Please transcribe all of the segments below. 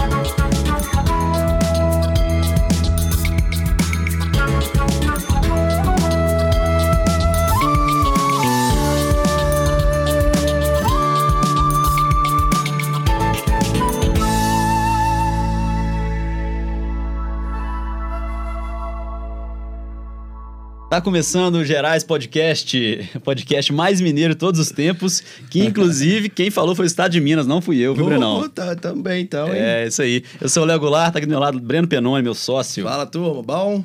Thank you. Tá começando o Gerais Podcast, podcast mais mineiro de todos os tempos, que inclusive quem falou foi o Estado de Minas, não fui eu, viu, Brenão? Tá, também, então, hein? É, isso aí. Eu sou o Léo Goulart, tá aqui do meu lado Breno Penone, meu sócio. Fala, turma, bom?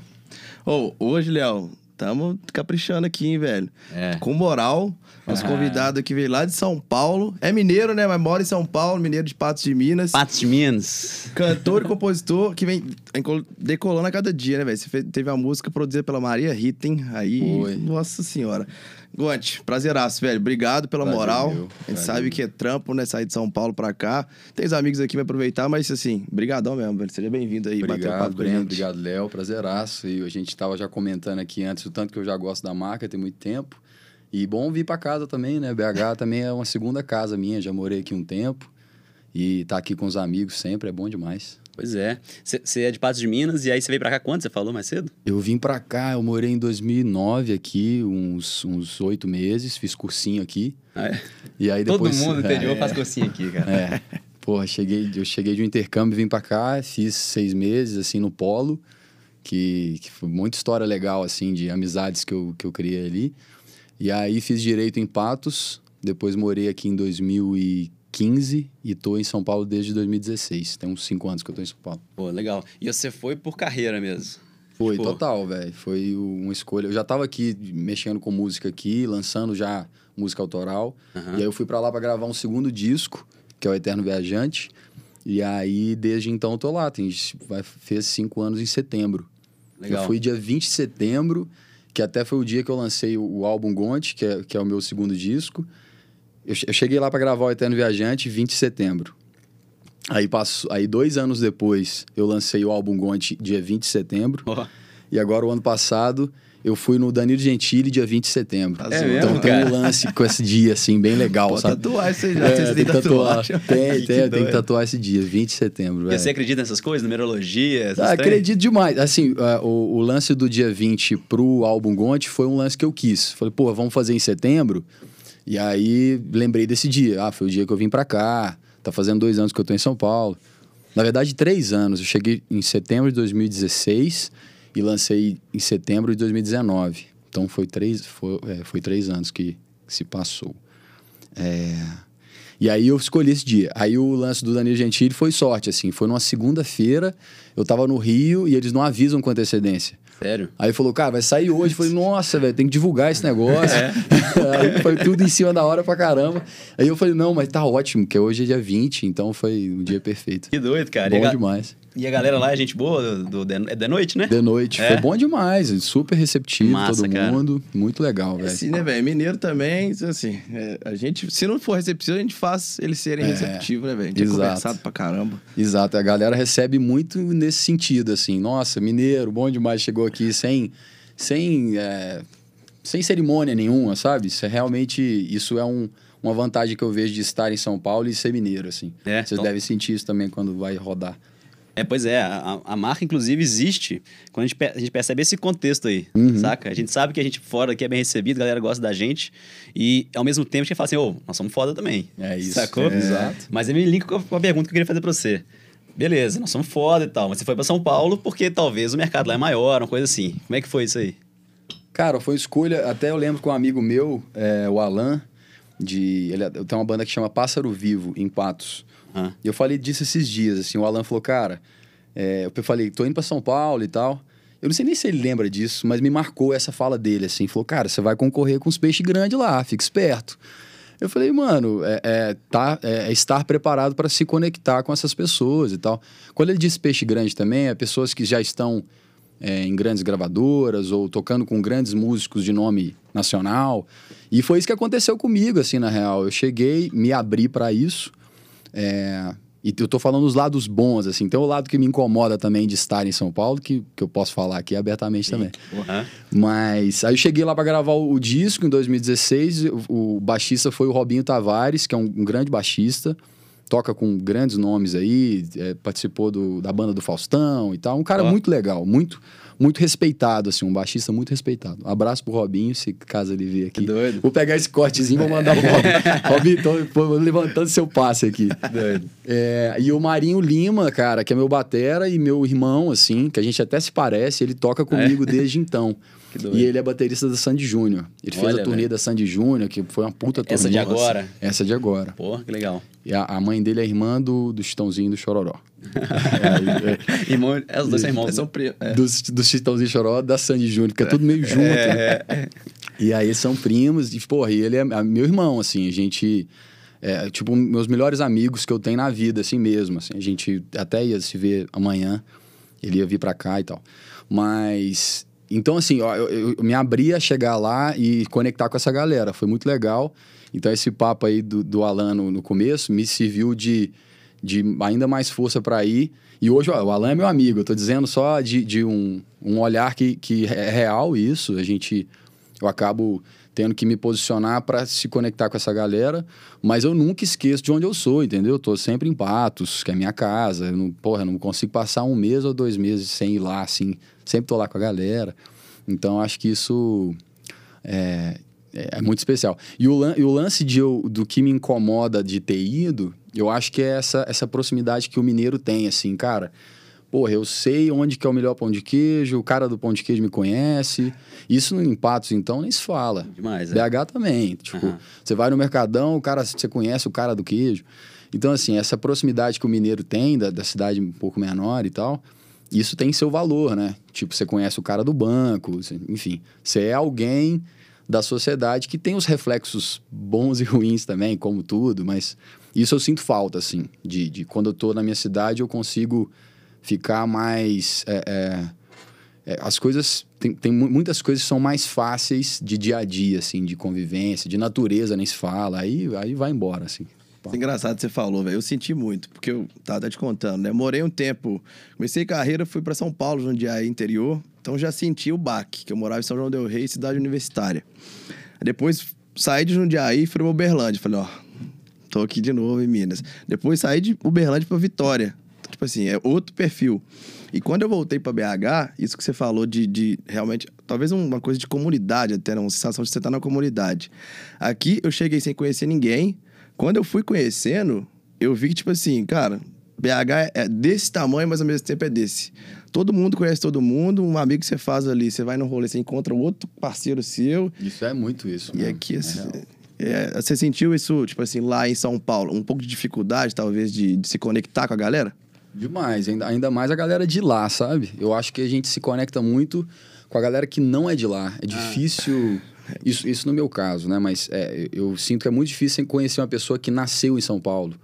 Oh, hoje, Léo, Tamo caprichando aqui, hein, velho? É. Com moral. Nosso ah. convidado aqui veio lá de São Paulo. É mineiro, né? Mas mora em São Paulo, mineiro de Patos de Minas. Patos de Minas. Cantor e compositor que vem decolando a cada dia, né, velho? Você teve a música produzida pela Maria Ritten. Aí, Foi. nossa senhora. Gonte, prazeraço, velho. Obrigado pela Prazer moral. Meu. A gente sabe que é trampo, né? Sair de São Paulo pra cá. Tem os amigos aqui pra aproveitar, mas assim, brigadão mesmo, velho. Seja bem-vindo aí. Obrigado, Breno. Obrigado, Léo. Prazeraço. E a gente tava já comentando aqui antes o tanto que eu já gosto da marca, tem muito tempo. E bom vir pra casa também, né? BH também é uma segunda casa minha. Já morei aqui um tempo. E tá aqui com os amigos sempre é bom demais. Pois é. Você é de Patos de Minas e aí você veio para cá quando? Você falou mais cedo? Eu vim para cá, eu morei em 2009 aqui, uns oito meses, fiz cursinho aqui. Ah, é? E aí depois... Todo mundo interior é, faz cursinho aqui, cara. É. Porra, cheguei, eu cheguei de um intercâmbio, vim para cá, fiz seis meses, assim, no Polo, que, que foi muita história legal, assim, de amizades que eu, que eu criei ali. E aí fiz Direito em Patos, depois morei aqui em 2015, 2015 e estou em São Paulo desde 2016. Tem uns 5 anos que eu estou em São Paulo. Pô, legal. E você foi por carreira mesmo? Foi, tipo... total, velho. Foi uma escolha. Eu já estava aqui mexendo com música aqui, lançando já música autoral. Uhum. E aí eu fui para lá para gravar um segundo disco, que é o Eterno Viajante. E aí, desde então, eu tô lá. Tem, vai, fez cinco anos em setembro. Legal. Eu fui dia 20 de setembro, que até foi o dia que eu lancei o, o álbum Gonte, que é, que é o meu segundo disco. Eu, eu cheguei lá para gravar o Eterno Viajante 20 de setembro. Aí, passo, aí, dois anos depois, eu lancei o álbum Gonte dia 20 de setembro. Oh. E agora, o ano passado, eu fui no Danilo Gentili dia 20 de setembro. É então mesmo, tem um lance com esse dia, assim, bem legal, Pode sabe? tatuar isso aí já. É, tem, tatuagem. Tem, tem, tem que tatuar esse dia, 20 de setembro. E você acredita nessas coisas, numerologia? Ah, acredito demais. Assim, uh, o, o, lance do dia 20 pro álbum Gonte foi um lance que eu quis. Falei, pô, vamos fazer em setembro? E aí lembrei desse dia. Ah, foi o dia que eu vim para cá. Tá fazendo dois anos que eu tô em São Paulo. Na verdade, três anos. Eu cheguei em setembro de 2016 e lancei em setembro de 2019. Então foi três, foi, é, foi três anos que, se passou. É... E aí eu escolhi esse dia. Aí o lance do Danilo Gentili foi sorte, assim. Foi numa segunda-feira, eu tava no Rio e eles não avisam com antecedência. Sério? Aí falou, cara, vai sair hoje. Eu falei, nossa, velho, tem que divulgar esse negócio. É. aí foi tudo em cima da hora pra caramba. Aí eu falei, não, mas tá ótimo, que hoje é dia 20, então foi um dia perfeito. Que doido, cara. Bom demais. E a galera lá é gente boa? Do, do, é de noite, né? De noite. É. Foi bom demais. Super receptivo, Massa, todo cara. mundo. Muito legal, velho. Assim, né, velho? Mineiro também, assim, é, a gente, se não for receptivo, a gente faz eles serem é. receptivos, né, velho? É Exato. é conversado pra caramba. Exato. A galera recebe muito nesse sentido, assim. Nossa, mineiro, bom demais, chegou aqui sem... sem é, sem cerimônia nenhuma, sabe? Isso é realmente... Isso é um uma vantagem que eu vejo de estar em São Paulo e ser mineiro, assim. É, Você então... deve sentir isso também quando vai rodar. É, pois é, a, a, marca, inclusive, existe quando a gente, a gente percebe esse contexto aí, uhum. saca? A gente sabe que a gente fora aqui é bem recebido, a galera gosta da gente, e ao mesmo tempo a gente fala assim, ô, oh, nós somos foda também. É isso. Sacou? É. Exato. Mas eu me link com a pergunta que eu queria fazer pra você. Beleza, nós somos foda e tal, mas você foi para São Paulo porque talvez o mercado lá é maior, uma coisa assim. Como é que foi isso aí? Cara, foi escolha, até eu lembro com um amigo meu, é, o Alan, de. Ele tem uma banda que chama Pássaro Vivo, em Patos. Ah. E eu falei disso esses dias, assim, o Alan falou, cara, é, eu falei, tô indo para São Paulo e tal. Eu não sei nem se ele lembra disso, mas me marcou essa fala dele, assim. Falou, cara, você vai concorrer com os peixes grandes lá, fica esperto. Eu falei, mano, é, é tá, é, é estar preparado para se conectar com essas pessoas e tal. Quando ele disse peixe grande também, é pessoas que já estão é, em grandes gravadoras ou tocando com grandes músicos de nome nacional. E foi isso que aconteceu comigo, assim, na real. Eu cheguei, me abri para isso. É, e eu tô falando os lados bons, assim. Tem o lado que me incomoda também de estar em São Paulo, que, que eu posso falar aqui abertamente Sim. também. Uhum. Mas aí eu cheguei lá para gravar o, o, disco em 2016. O, o, baixista foi o Robinho Tavares, que é um, um grande baixista. toca com grandes nomes aí, é, participou do, da banda do Faustão e tal. Um cara muito legal, muito muito respeitado, assim, um baixista muito respeitado. Um abraço pro Robinho, se caso ele vir aqui. Doido. Vou pegar esse cortezinho e vou mandar pro Robinho. Robinho, tô, levantando seu passe aqui. Doido. É, e o Marinho Lima, cara, que é meu batera e meu irmão, assim, que a gente até se parece, ele toca comigo é. desde então. E ele é baterista da Sandy Júnior. Ele Olha, fez a turnê da Sandy Júnior, que foi uma puta turnê. Essa de agora? Essa de agora. Pô, que legal. E a, a mãe dele é irmã do, do Chitãozinho do Chororó. É, é, Irmão, é, os dois são irmãos. São é. Dos, do Chitãozinho Chororó da Sandy Júnior, que é tudo meio junto. Né? É. E aí são primos, e porra, e ele é meu irmão, assim, a gente... É, tipo, meus melhores amigos que eu tenho na vida, assim mesmo. Assim, a gente até ia se ver amanhã, ele ia vir pra cá e tal. Mas então, assim, ó, eu, eu, me abri a chegar lá e conectar com essa galera. Foi muito legal. Então, esse papo aí do, do Alan no, no começo me serviu de, de ainda mais força para ir. E hoje, ó, o Alan é meu amigo. Eu tô dizendo só de, de um, um olhar que, que é real isso. A gente... Eu acabo tendo que me posicionar para se conectar com essa galera, mas eu nunca esqueço de onde eu sou, entendeu? Eu tô sempre em Patos, que é minha casa. Eu não, porra, eu não consigo passar um mês ou dois meses sem ir lá, assim, sempre tô lá com a galera. Então, acho que isso é, é muito especial. E o, e o lance de eu, do que me incomoda de ter ido, eu acho que é essa, essa proximidade que o mineiro tem, assim, cara. Porra, eu sei onde que é o melhor pão de queijo, o cara do pão de queijo me conhece. Isso no Patos, então, nem se fala. Demais, é. BH também. Tipo, uhum. você vai no Mercadão, o cara, você conhece o cara do queijo. Então, assim, essa proximidade que o mineiro tem da, da cidade um pouco menor e tal, isso tem seu valor, né? Tipo, você conhece o cara do banco, enfim. Você é alguém da sociedade que tem os reflexos bons e ruins também, como tudo, mas isso eu sinto falta, assim, de, de quando eu tô na minha cidade eu consigo ficar mais. É, é, é, as coisas. Tem, tem muitas coisas que são mais fáceis de dia a dia, assim, de convivência, de natureza, nem se fala, aí, aí vai embora, assim. É engraçado que você falou, velho. Eu senti muito, porque eu tava te contando, né? Morei um tempo, comecei carreira, fui para São Paulo, Jundiaí, interior. Então já senti o baque, que eu morava em São João del Rei, cidade universitária. Depois saí de Jundiaí e fui pra Uberlândia. Falei, ó, tô aqui de novo em Minas. Depois saí de Uberlândia para Vitória. Tipo assim, é outro perfil. E quando eu voltei para BH, isso que você falou de, de realmente, talvez uma coisa de comunidade até, uma sensação de você estar na comunidade. Aqui eu cheguei sem conhecer ninguém, quando eu fui conhecendo, eu vi que, tipo assim, cara, BH é desse tamanho, mas ao mesmo tempo é desse. Todo mundo conhece todo mundo, um amigo que você faz ali, você vai no rolê, você encontra outro parceiro seu. Isso é muito isso. E mesmo. aqui, é, é, você sentiu isso, tipo assim, lá em São Paulo, um pouco de dificuldade, talvez, de, de se conectar com a galera? Demais, ainda, ainda mais a galera de lá, sabe? Eu acho que a gente se conecta muito com a galera que não é de lá. É difícil. Ah. Isso, isso no meu caso, né? Mas é, eu sinto que é muito difícil conhecer uma pessoa que nasceu em São Paulo.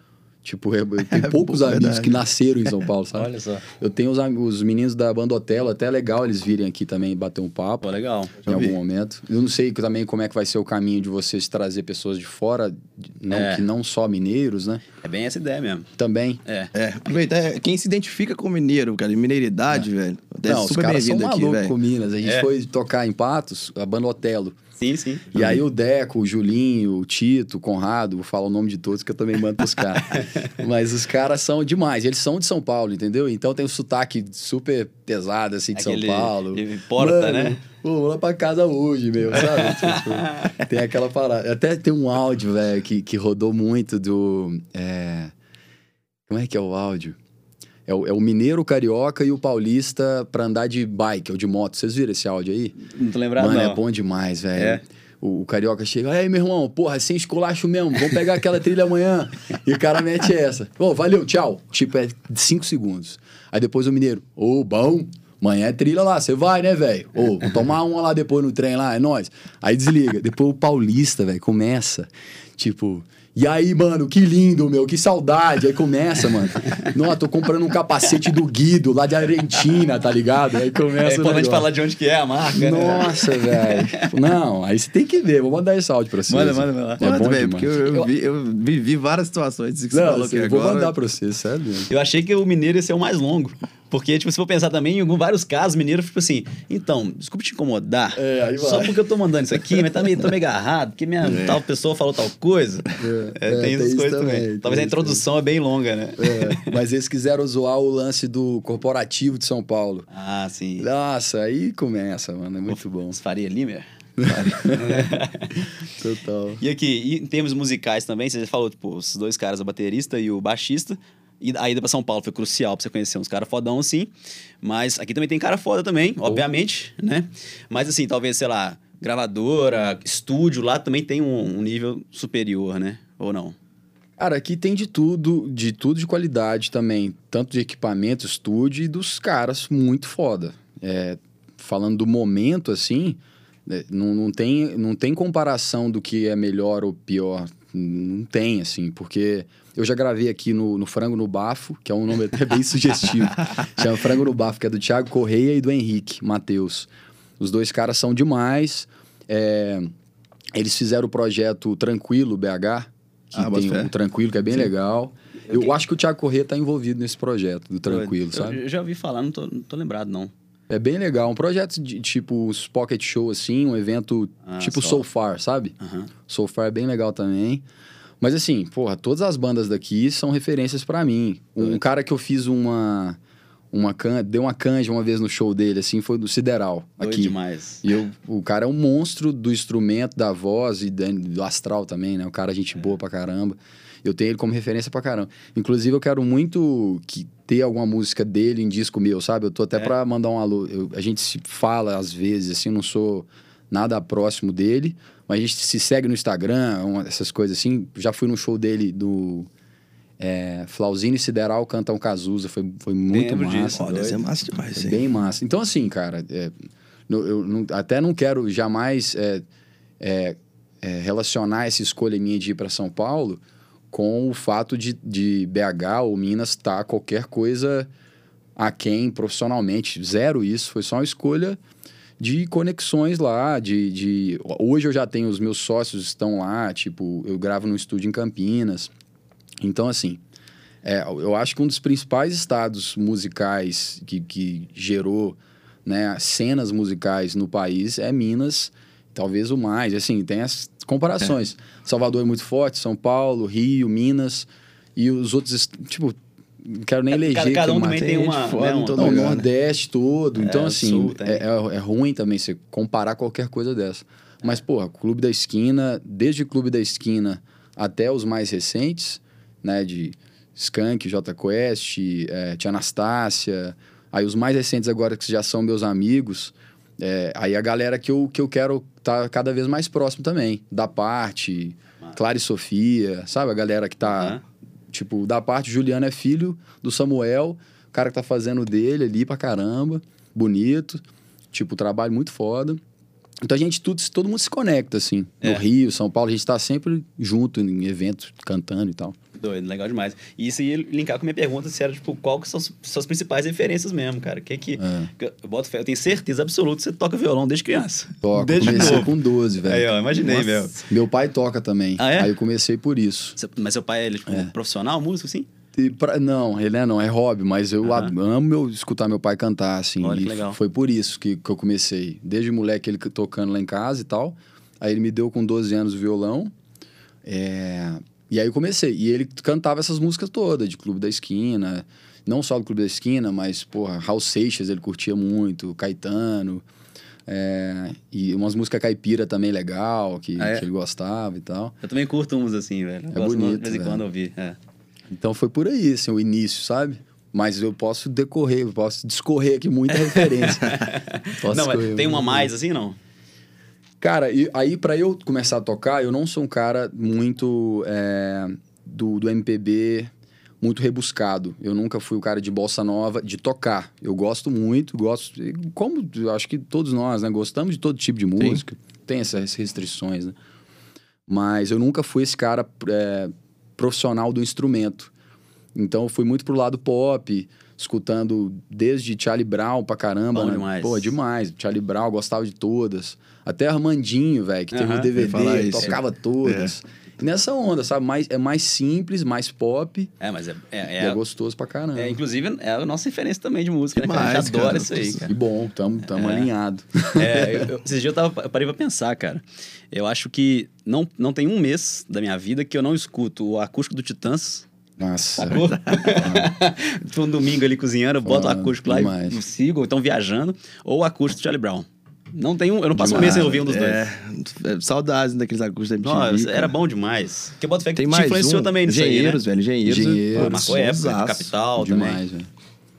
Tipo, eu tenho poucos amigos verdade. que nasceram em São Paulo, sabe? Olha só. Eu tenho os, os meninos da banda Otelo, até é legal eles virem aqui também bater um papo. Pô, legal. Em algum momento. Eu não sei também como é que vai ser o caminho de vocês trazer pessoas de fora, não, é. que não só mineiros, né? É bem essa ideia mesmo. Também. É. é. Aproveita, é, quem se identifica com mineiro, cara, mineiridade, é. velho. Não, os caras são malucos com Minas. A gente é. foi tocar em Patos, a banda Otelo. Sim, sim. E aí o Deco, o Julinho, o Tito, o Conrado, vou falar o nome de todos que eu também mando pros caras. Mas os caras são demais. Eles são de São Paulo, entendeu? Então tem um sotaque super pesado, assim, de Aquele, São Paulo. Ele importa, Mano, né? Pô, vou lá pra casa hoje, meu, sabe? tipo, tem aquela parada. Até tem um áudio, velho, que, que rodou muito do. É... Como é que é o áudio? É o, é o mineiro, o carioca e o paulista pra andar de bike ou de moto. Vocês viram esse áudio aí? Não tô lembrado, Mano, não. é bom demais, velho. É. O, o, carioca chega, aí, meu irmão, porra, sem esculacho mesmo, vamos pegar aquela trilha amanhã. e o cara mete essa. Ô, oh, valeu, tchau. Tipo, é cinco segundos. Aí depois o mineiro, ô, oh, bom, amanhã é trilha lá, você vai, né, velho? Ô, oh, tomar uma lá depois no trem lá, é nóis. Aí desliga. depois o paulista, velho, começa, tipo... E aí, mano, que lindo, meu, que saudade. Aí começa, mano. Nossa, tô comprando um capacete do Guido, lá de Argentina, tá ligado? Aí começa. É importante falar de onde que é a marca. Né? Nossa, né? velho. Não, aí você tem que ver. Vou mandar esse áudio pra vocês. Manda, manda, manda. É manda, velho, porque eu, eu, vi, eu vivi várias situações que você Não, falou aqui vou agora. Vou mandar pra vocês, sério. Eu achei que o mineiro ia ser o mais longo. Porque, tipo, se for pensar também, em vários casos, mineiro, tipo assim, então, desculpe te incomodar. É, só porque eu tô mandando isso aqui, mas tá meio, tô meio agarrado, porque minha é. tal pessoa falou tal coisa. É, é, é tem essas coisas também. também. Talvez a introdução é bem longa, né? É, mas eles quiseram zoar o lance do corporativo de São Paulo. Ah, sim. Nossa, aí começa, mano. É muito bom. Faria Limer? Total. E aqui, em termos musicais também, você já falou, tipo, os dois caras, o baterista e o baixista. E a ida pra São Paulo foi crucial pra você conhecer uns caras fodão, assim. Mas aqui também tem cara foda também, oh. obviamente, né? Mas assim, talvez, sei lá, gravadora, estúdio, lá também tem um, um nível superior, né? Ou não? Cara, aqui tem de tudo, de tudo de qualidade também. Tanto de equipamento, estúdio e dos caras muito foda. É, falando do momento, assim, né, não, não, tem, não tem comparação do que é melhor ou pior. Não tem, assim, porque eu já gravei aqui no, no Frango no Bafo, que é um nome até bem sugestivo. Chama Frango no Bafo, que é do Thiago Correia e do Henrique Matheus. Os dois caras são demais. É, eles fizeram o projeto Tranquilo BH, que ah, tem um Tranquilo, que é bem Sim. legal. Eu, eu acho que o Thiago Correia está envolvido nesse projeto do Tranquilo, eu, sabe? Eu já ouvi falar, não tô, não tô lembrado, não. É bem legal. Um projeto de tipo os Pocket Show, assim, um evento ah, tipo só. So Far, sabe? Uhum. So Far é bem legal também. Mas assim, porra, todas as bandas daqui são referências para mim. Um, cara que eu fiz uma uma can... deu uma canja uma vez no show dele, assim, foi do Sideral, Doido aqui. demais. E eu, o cara é um monstro do instrumento, da voz e do astral também, né? O cara é gente boa pra caramba. Eu tenho ele como referência pra caramba. Inclusive, eu quero muito que ter alguma música dele em disco meu, sabe? Eu tô até é. pra mandar um alô. Eu, a gente se fala às vezes, assim, não sou nada próximo dele, mas a gente se segue no Instagram, uma, essas coisas assim. Já fui no show dele do. É, Flauzino e Sideral cantam Cazuza, foi, foi muito Lembro massa. Olha, é massa demais, é Bem massa. Então, assim, cara, é, eu, eu não, até não quero jamais é, é, é, relacionar essa escolha minha de ir para São Paulo com o fato de, de BH ou Minas estar tá qualquer coisa a quem profissionalmente. Zero isso, foi só uma escolha de conexões lá, de, de... Hoje eu já tenho, os meus sócios estão lá, tipo, eu gravo no estúdio em Campinas. Então, assim, é, eu acho que um dos principais estados musicais que, que gerou né, cenas musicais no país é Minas, talvez o mais. Assim, tem as comparações. É. Salvador é muito forte, São Paulo, Rio, Minas. E os outros, tipo, não quero nem eleger. Cada, cada um também tem uma. Né, um, não, o Nordeste todo. É, então, assim, sul, é, é, é, ruim também você comparar qualquer coisa dessa. Mas, porra, Clube da Esquina, desde o Clube da Esquina até os mais recentes, né, de Skank, J Quest, é, Tia Anastácia, aí os mais recentes agora que já são meus amigos, é, aí a galera que eu, que eu quero estar tá cada vez mais próximo também. Da parte, Clara e Sofia, sabe? A galera que tá. Uhum. Tipo, da parte, Juliano é filho do Samuel, o cara que tá fazendo dele ali pra caramba, bonito. Tipo, trabalho muito foda. Então a gente, tudo, todo mundo se conecta, assim. É. No Rio, São Paulo, a gente tá sempre junto em eventos, cantando e tal. Doido, legal demais. E isso ia linkar com a minha pergunta se era, tipo, qual que são as suas principais referências mesmo, cara? Que que... É. Eu, boto fé, eu tenho certeza absoluta que você toca violão desde criança. Toca, desde comecei novo. com 12, velho. Aí, ó, imaginei, velho. Meu pai toca também. Ah, é? Aí eu comecei por isso. Mas seu pai é, tipo, é. profissional, músico, assim? Pra, não, ele é não, é hobby, mas eu amo meu, escutar meu pai cantar, assim. Olha, que legal. Foi por isso que, que eu comecei. Desde moleque ele tocando lá em casa e tal. Aí ele me deu com 12 anos o violão. É... E aí eu comecei. E ele cantava essas músicas todas, de Clube da Esquina. Não só do Clube da Esquina, mas, porra, Raul Seixas ele curtia muito, Caetano. É, e umas músicas caipira também legal, que, ah, é? que, ele gostava e tal. Eu também curto uns assim, velho. É bonito. De vez em quando ouvir. É. Então foi por aí, assim, o início, sabe? Mas eu posso decorrer, eu posso discorrer aqui muita referência. não, mas tem uma mais assim, não? Cara, e, aí para eu começar a tocar, eu não sou um cara muito é, do, do MPB, muito rebuscado. Eu nunca fui o cara de bossa nova, de tocar. Eu gosto muito, gosto. Como acho que todos nós, né? Gostamos de todo tipo de música. Sim. Tem essas restrições, né? Mas eu nunca fui esse cara é, profissional do instrumento. Então eu fui muito pro lado pop, escutando desde Charlie Brown pra caramba. Bom né? demais. Pô, demais. Charlie Brown, gostava de todas. Até Armandinho, velho, que teve o DVD, tocava todas. É. nessa onda, sabe? Mais, é mais simples, mais pop. É, mas é. É, é, é gostoso pra caramba. É, inclusive, é a nossa referência também de música, né? Mais, a gente adora isso aí, cara. Que bom, tamo, tamo é. alinhado. É, eu, eu, esses dias eu, tava, eu parei pra pensar, cara. Eu acho que não, não tem um mês da minha vida que eu não escuto o acústico do Titãs nossa. um domingo ali cozinhando, eu boto o acústico lá demais. e sigo, ou então viajando, ou o acústico de Charlie Brown. Não tem um, eu não passo demais. um mês sem ouvir um dos é, dois. É, saudades daqueles acústicos da MTV. Nossa, era bom demais. Porque bota fé que te influenciou um, também nisso Engenheiros, aí, né? velho. Engenheiros. Engenheiros. Marcou época, Capital demais, também. Velho.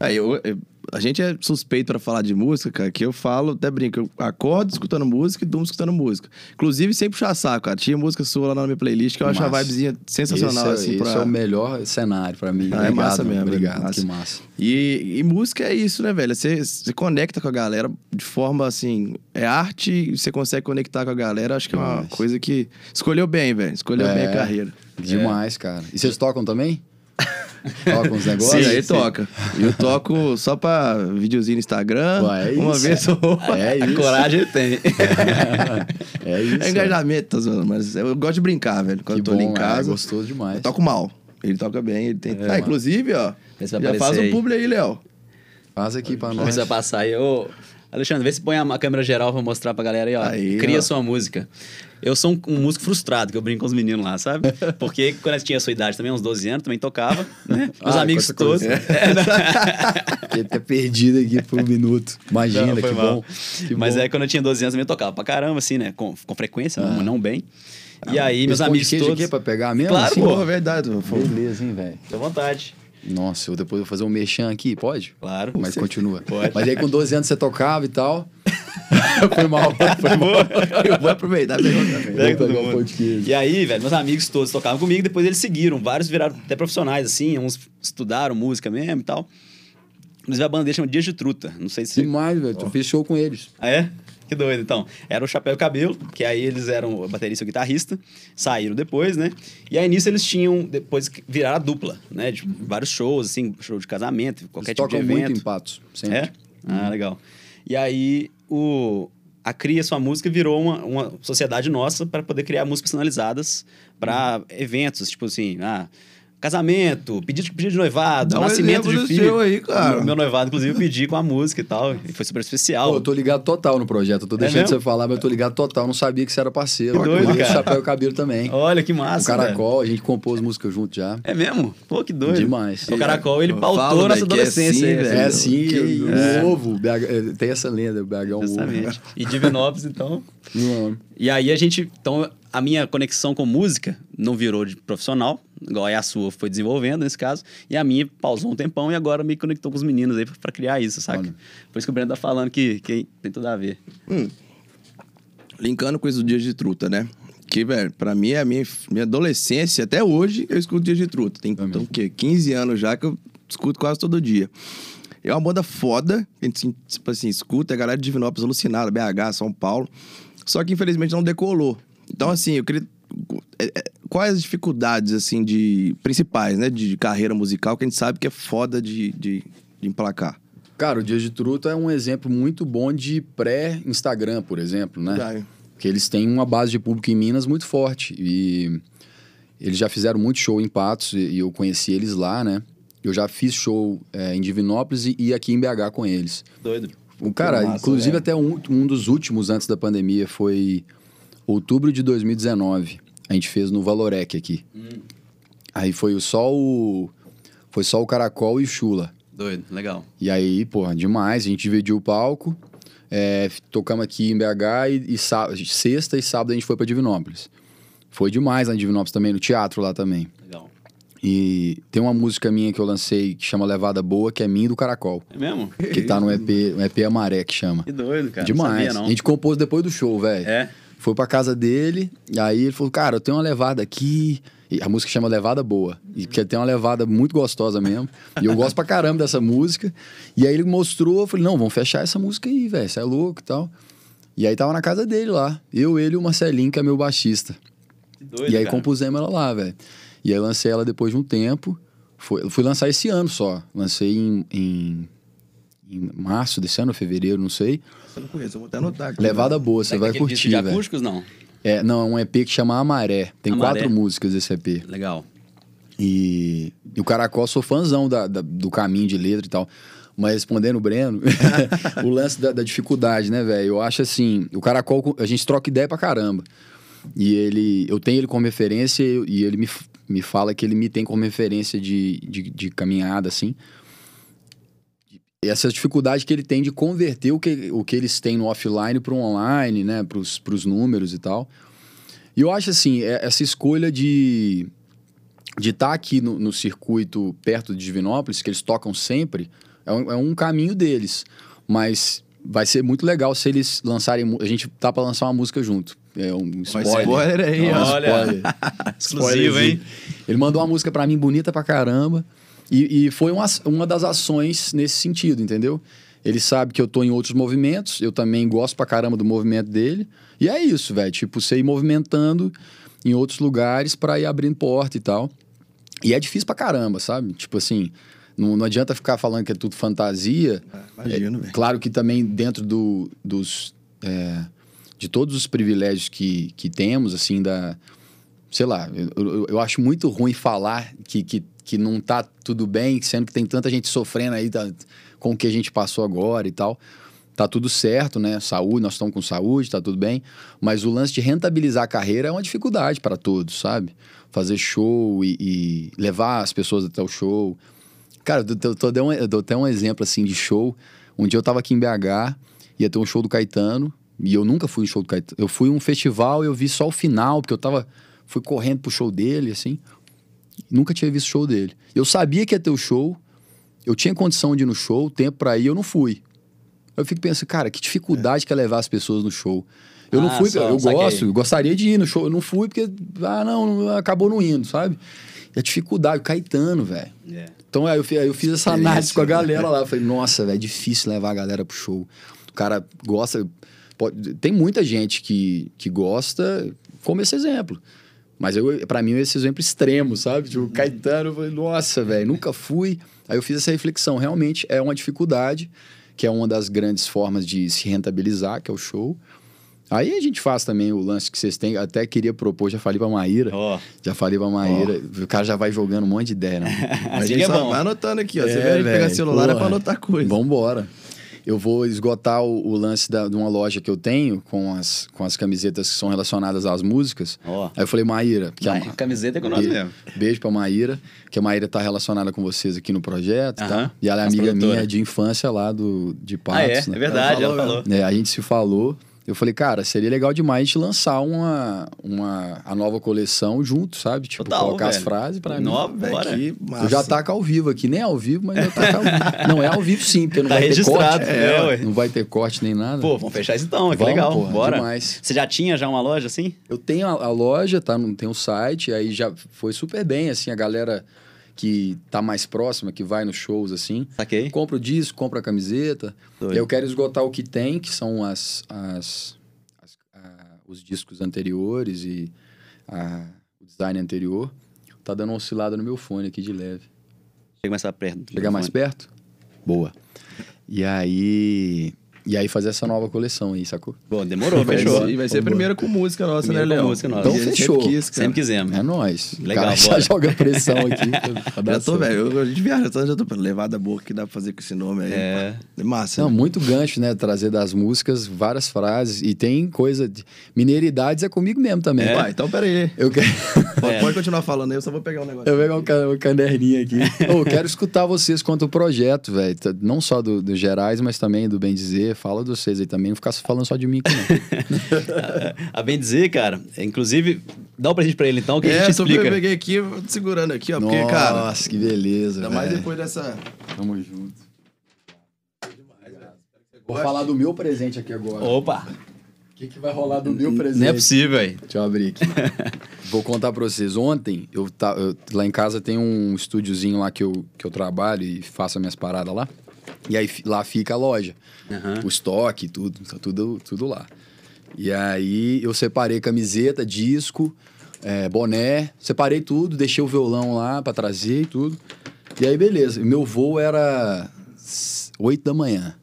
Aí eu, eu a gente é suspeito para falar de música, cara, que eu falo, até brinco, eu acordo escutando música e durmo escutando música. Inclusive, sem puxar saco, cara. Tinha música sua lá na minha playlist que eu acho a vibezinha sensacional, esse, assim. Esse pra... é o melhor cenário para mim. Ah, é massa mesmo. Obrigado, massa. que massa. E, e, música é isso, né, velho? Você, conecta com a galera de forma, assim... É arte e você consegue conectar com a galera. Acho que é uma coisa que... Escolheu bem, velho. Escolheu é, bem a carreira. Demais, é. cara. E vocês tocam também? Toca uns negócios? Sim, aí sim. toca. Eu toco só pra videozinho no Instagram. Ué, é uma isso. vez ou É isso. A coragem tem. é isso. É engajamento, tá mas eu gosto de brincar, velho. Quando que eu tô bom, ali em é, casa. É gostoso demais. Eu toco mal. Ele toca bem, ele tem. É, ah, inclusive, ó. Já faz um publi aí, Léo. Faz aqui pra nós. Vai passar aí. Ô, Alexandre, vê se põe a câmera geral pra mostrar pra galera aí, ó. Aí, Cria ó. sua música. Eu sou um, um, músico frustrado, que eu brinco com os meninos lá, sabe? Porque quando eu tinha a sua idade também, uns 12 anos, também tocava, né? Meus ah, amigos todos. É. Fiquei até perdido aqui por um minuto. Imagina, não, que, bom. que Mas bom. é quando eu tinha 12 anos, também tocava pra caramba, assim, né? Com, com frequência, ah. não, não bem. E aí, meus amigos todos... aqui pra pegar mesmo? Claro, assim? pô. É verdade. Beleza, hein, velho? Fica à vontade. Nossa, eu depois vou fazer um mexão aqui, pode? Claro. Mas continua. Pode. Mas aí com 12 anos você tocava e tal. foi mal, foi mal. Eu vou aproveitar e. Um e aí, velho, meus amigos todos tocavam comigo, depois eles seguiram. Vários viraram até profissionais, assim, uns estudaram música mesmo e tal. Inclusive a banda chama Dias de Truta. Não sei se. Demais, velho. Tu fez show com eles. Ah, é? Que doido, então. Era o Chapéu e Cabelo, que aí eles eram baterista e guitarrista, saíram depois, né? E aí nisso eles tinham, depois viraram a dupla, né? De vários shows, assim, show de casamento, qualquer eles tipo de evento. muito em Patos, sempre. É? Ah, legal. E aí o, a Cria Sua Música virou uma, uma sociedade nossa para poder criar músicas personalizadas para hum. eventos, tipo assim, ah, casamento, pedido, pedido de noivado, Dá nascimento de filho. Seu aí, cara. Meu, meu noivado, inclusive, eu pedi com a música e tal. E foi super especial. Pô, eu tô ligado total no projeto. Eu tô é deixando é você falar, mas eu tô ligado total. Não sabia que você era parceiro. Que doido, cara. Chapéu e Cabelo também. Olha, que massa, O Caracol, velho. a gente compôs música junto já. É mesmo? Pô, que doido. Demais. O Caracol, ele pautou falo, nossa adolescência. É assim, é assim. O ovo. É. Tem essa lenda, o BH é um ovo. E Divinópolis, então... E aí a gente... Então, a minha conexão com música não virou de profissional, igual a sua foi desenvolvendo nesse caso, e a minha pausou um tempão e agora me conectou com os meninos aí para criar isso, saca? Olha. Por isso que o Breno tá falando que, que tem tudo a ver. Hum. Linkando com isso do Dias de Truta, né? Que, velho, pra mim é a minha, minha adolescência, até hoje eu escuto Dias de Truta. Tem então, o quê? 15 anos já que eu escuto quase todo dia. É uma banda foda, a gente, tipo assim, escuta, a galera de Divinópolis alucinada, BH, São Paulo. Só que infelizmente não decolou. Então, assim, eu queria. Quais as dificuldades, assim, de. principais, né? De carreira musical que a gente sabe que é foda de, de, de emplacar? Cara, o Dias de Truta é um exemplo muito bom de pré-Instagram, por exemplo, né? Já. Porque eles têm uma base de público em Minas muito forte. E eles já fizeram muito show em Patos e eu conheci eles lá, né? Eu já fiz show é, em Divinópolis e, e, aqui em BH com eles. Doido. O cara, massa, inclusive até um, um dos últimos antes da pandemia foi outubro de 2019. A gente fez no Valorec aqui. Hum. Aí foi só o. Foi só o Caracol e o Chula. Doido, legal. E aí, porra, demais. A gente dividiu o palco. É, tocamos aqui em BH e, e sábado, sexta e sábado a gente foi para Divinópolis. Foi demais lá em Divinópolis também, no teatro lá também. Legal. E tem uma música minha que eu lancei que chama Levada Boa, que é minha do Caracol. É mesmo? Que tá no EP, no EP Amaré que chama. Que doido, cara. Demais. Não sabia, não. A gente compôs depois do show, velho. É. Foi pra casa dele, e aí ele falou, cara, eu tenho uma levada aqui. E a música chama Levada Boa. E porque tem uma levada muito gostosa mesmo. e eu gosto pra caramba dessa música. E aí ele mostrou, eu falei, não, vamos fechar essa música aí, velho. Você é louco e tal. E aí tava na casa dele lá. Eu, ele e o Marcelinho, que é meu baixista. Doido, e aí cara. compusemos ela lá, velho. E aí lancei ela depois de um tempo. Foi, fui lançar esse ano só. Lancei em, em, em março desse ano, fevereiro, não sei. Eu não conheço, eu vou até anotar aqui. Levada boa, você vai curtir, de acústicos, não? É, não, é um EP que chama Amaré. Tem Amaré. quatro músicas esse EP. Legal. E, e o Caracol, sou fãzão da, da, do caminho de letra e tal. Mas respondendo o Breno, o lance da, da dificuldade, né, velho? Eu acho assim, o Caracol, a gente troca ideia pra caramba. E ele, eu tenho ele como referência e ele me, me fala que ele me tem como referência de, de, de caminhada, assim. E essa dificuldade que ele tem de converter o que, o que eles têm no offline para o online, né? Para os números e tal. E eu acho assim, é, essa escolha de de estar tá aqui no, no, circuito perto de Divinópolis, que eles tocam sempre, é um, é um caminho deles. Mas vai ser muito legal se eles lançarem. A gente tá para lançar uma música junto. É um spoiler. spoiler aí, Olha. Spoiler. Exclusivo, hein? Ele mandou uma música para mim bonita pra caramba. E, e foi uma, uma das ações nesse sentido, entendeu? Ele sabe que eu tô em outros movimentos, eu também gosto pra caramba do movimento dele. E é isso, velho. Tipo, você ir movimentando em outros lugares para ir abrindo porta e tal. E é difícil pra caramba, sabe? Tipo assim, não, não adianta ficar falando que é tudo fantasia. É, imagino, velho. É, claro que também dentro do, dos. É, de todos os privilégios que, que temos, assim, da. Sei lá, eu, eu, eu acho muito ruim falar que, que, que não tá tudo bem, sendo que tem tanta gente sofrendo aí tá, com o que a gente passou agora e tal. Tá tudo certo, né? Saúde, nós estamos com saúde, tá tudo bem. Mas o lance de rentabilizar a carreira é uma dificuldade para todos, sabe? Fazer show e, e levar as pessoas até o show. Cara, eu, tô, um, eu dou até um exemplo assim de show. Um dia eu tava aqui em BH, ia ter um show do Caetano, e eu nunca fui em show do Caetano. Eu fui um festival e eu vi só o final, porque eu tava. Fui correndo pro show dele, assim. Nunca tinha visto show dele. Eu sabia que ia ter o show, eu tinha condição de ir no show, tempo pra ir, eu não fui. Eu fico pensando, cara, que dificuldade é. que é levar as pessoas no show. Eu ah, não fui, só, eu gosto, eu gostaria de ir no show, eu não fui porque, ah, não, acabou não indo, sabe? E a dificuldade, o Caetano, velho. Yeah. É. Então aí eu, aí eu fiz essa análise com a galera lá. Eu falei, nossa, velho, é difícil levar a galera pro show. O cara gosta. Pode, tem muita gente que, que gosta, como esse exemplo. Mas eu, pra mim, esse exemplo extremo, sabe? Tipo, Caetano, eu falei, nossa, velho, nunca fui. Aí eu fiz essa reflexão. Realmente é uma dificuldade, que é uma das grandes formas de se rentabilizar, que é o show. Aí a gente faz também o lance que vocês têm. Até queria propor, já falei pra Maíra. Oh. Já falei pra Maíra. Oh. O cara já vai jogando um monte de ideia, né? a gente é só vai anotando aqui, ó. É, Você vê pegar celular Porra. é pra anotar coisa. Vambora. Eu vou esgotar o, o lance da, de uma loja que eu tenho com as, com as camisetas que são relacionadas às músicas. Oh. Aí eu falei, Maíra. Que a, camiseta é com nós mesmo. Beijo pra Maíra, que a Maíra tá relacionada com vocês aqui no projeto. Uh -huh. tá? E ela é amiga minha de infância lá do, de Patos. Ah, é? Né? É verdade, ela falou. Ela falou. É, a gente se falou. Eu falei, cara, seria legal demais a gente lançar uma, uma, a nova coleção junto, sabe? Tipo, Total, colocar velho. as frases pra mim. Nova, bora. Eu já taca ao vivo aqui, nem é ao vivo, mas já taca ao vivo. Não é ao vivo sim, porque não tá vai registrado, ter corte. É, não vai ter corte nem nada. Pô, vamos fechar isso então, que vamos, legal. Porra, bora. Demais. Você já tinha já uma loja assim? Eu tenho a, a loja, tá? Tem o um site, aí já foi super bem, assim, a galera que tá mais próxima, que vai nos shows assim. Saquei. Compra o disco, compra a camiseta. Doido. Eu quero esgotar o que tem, que são as, as, as a, os discos anteriores e a, o design anterior. Tá dando uma oscilada no meu fone aqui de leve. Chega mais perto. Chegar mais perto? Boa. E aí, e aí fazer essa nova coleção aí, sacou? Bom, demorou, fechou. E vai ser primeiro com música nossa, primeiro né, Léo? música nossa. Então fechou. Sempre, quis, sempre quisemos. É nóis. Legal, cara já joga pressão aqui. já tô, velho. A gente viaja, já tô levada boa que dá pra fazer com esse nome aí. É. é massa. Não, né? muito gancho, né? Trazer das músicas várias frases. E tem coisa... De... Mineiridades é comigo mesmo também. É. Pai, então peraí. Eu quero... Pode, é. pode continuar falando aí, eu só vou pegar um negócio. Eu vou pegar um, um caderninho aqui. eu quero escutar vocês quanto o projeto, velho. Não só do, do Gerais, mas também do Bem Dizer. Fala de vocês aí também, não ficar falando só de mim aqui, não. a bem dizer, cara, inclusive, dá um presente pra ele então, que é, a gente explica. eu peguei aqui, segurando aqui, ó, Nossa, porque, cara... Nossa, que beleza, Ainda mais depois dessa... Tamo junto. Vou falar do meu presente aqui agora. Opa! O que, que vai rolar do meu presente? Não é possível, aí. Deixa eu abrir aqui. Vou contar pra vocês. Ontem, eu, tá, eu, lá em casa tem um estúdiozinho lá que eu, que eu trabalho e faço as minhas paradas lá. E aí lá fica a loja. Uhum. O estoque, tudo, tá tudo, tudo lá. E aí eu separei camiseta, disco, é, boné, separei tudo, deixei o violão lá para trazer e tudo. E aí, beleza. Meu voo era 8 da manhã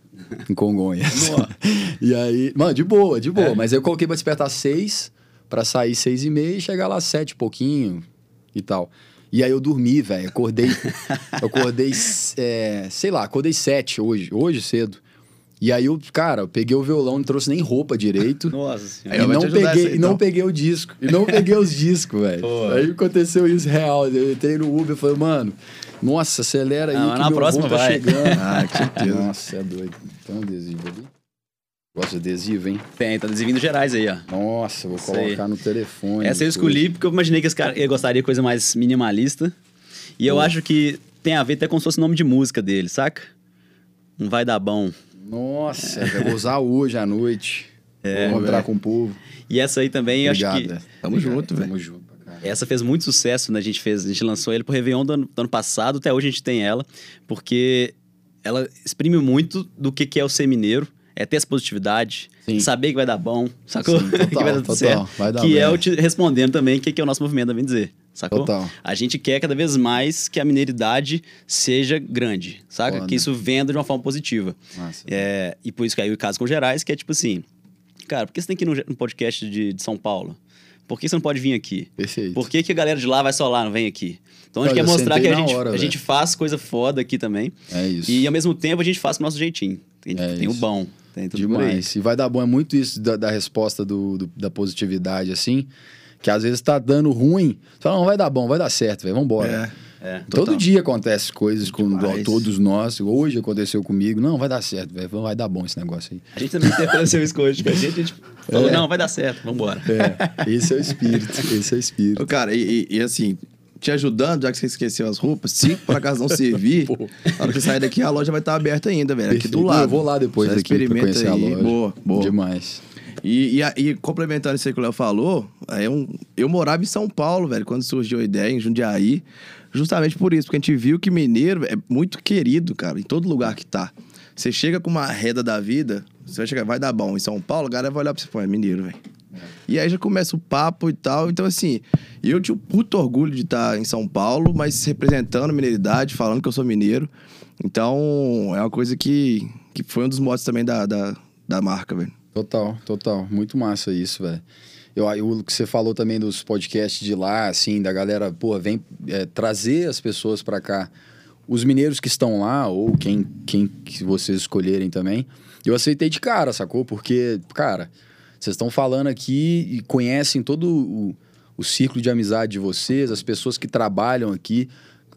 em Congonhas. e aí, mano, de boa, de boa. É. Mas eu coloquei pra despertar 6 para sair seis e meia e chegar lá sete e pouquinho e tal. E aí eu dormi, velho. Acordei. eu acordei, é, sei lá, acordei sete hoje, hoje cedo. E aí eu, cara, eu peguei o violão, não trouxe nem roupa direito. Nossa senhora. E não peguei, aí, então. e não peguei o disco. E não peguei os discos, velho. Aí aconteceu isso real. Eu entrei no Uber e falei, mano, nossa, acelera aí ah, que na próxima tá vai. chegando. ah, que certeza. Nossa, é doido. Tem um Gosta de adesivo, hein? Tem, tá adesivinho gerais aí, ó. Nossa, vou colocar no telefone. Essa eu escolhi porque eu imaginei que esse cara gostaria de coisa mais minimalista. E eu acho que tem a ver até com se fosse o nome de música dele, saca? Não vai dar bom. Nossa, é. vou usar hoje à noite. É, vou encontrar com o povo. E essa aí também, Obrigado, acho que... É. Tamo junto, velho. Tamo junto. Essa fez muito sucesso, né? A gente fez, a gente lançou ele pro Réveillon do ano, do ano passado, até hoje a gente tem ela, porque ela exprime muito do que, que é o ser mineiro é ter essa positividade, Sim. saber que vai dar bom, sacou? Sim, total, que vai dar tudo certo. Vai dar que bem. é o te respondendo também o que, que é o nosso movimento também dizer. Sacou? Total. A gente quer cada vez mais que a mineiridade seja grande, saca? Foda. Que isso venda de uma forma positiva. Nossa, é, e por isso que aí o caso com Gerais, que é tipo assim, cara, por que você tem que ir no, podcast de, de São Paulo? Por que você não pode vir aqui? Perfeito. Por que, que a galera de lá vai só lá, não vem aqui? Então a gente quer mostrar que a gente, hora, a gente faz coisa foda aqui também. É isso. E ao mesmo tempo a gente faz o nosso jeitinho. A gente é tem o bom. Tem tudo Demais. E vai dar bom. É muito isso da, da resposta do, do, da positividade, assim. Que às vezes tá dando ruim. Você fala, não, vai dar bom, vai dar certo, velho. Vambora. É. É, Todo dia acontece coisas com Demais. todos nós. Hoje aconteceu comigo. Não, vai dar certo, velho. Vai dar bom esse negócio aí. A gente também aconteceu isso hoje com a gente. A gente falou, é. não, vai dar certo, vambora. É, esse é o espírito. esse é o espírito. Cara, e, e, e assim, te ajudando, já que você esqueceu as roupas, se por acaso não servir, na hora que sair daqui, a loja vai estar aberta ainda, velho. Aqui do lado. Eu vou lá depois aqui experimenta conhecer aí. a loja. Boa, boa. Demais. E, e, e, complementando isso aí que o Léo falou, é um, eu morava em São Paulo, velho, quando surgiu a ideia, em Jundiaí, justamente por isso, porque a gente viu que mineiro é muito querido, cara, em todo lugar que tá. Você chega com uma reda da vida, você vai chegar, vai dar bom. Em São Paulo, a galera vai olhar pra você e falar, é mineiro, velho. E aí já começa o papo e tal. Então, assim, eu tinha um puto orgulho de estar em São Paulo, mas representando a mineiridade, falando que eu sou mineiro. Então, é uma coisa que, que foi um dos motos também da, da, da marca, velho. Total, total. Muito massa isso, velho. Eu, o que você falou também dos podcasts de lá, assim, da galera, pô, vem é, trazer as pessoas para cá. Os mineiros que estão lá, ou quem, quem que vocês escolherem também, eu aceitei de cara, sacou? Porque, cara, vocês estão falando aqui e conhecem todo o, o ciclo de amizade de vocês, as pessoas que trabalham aqui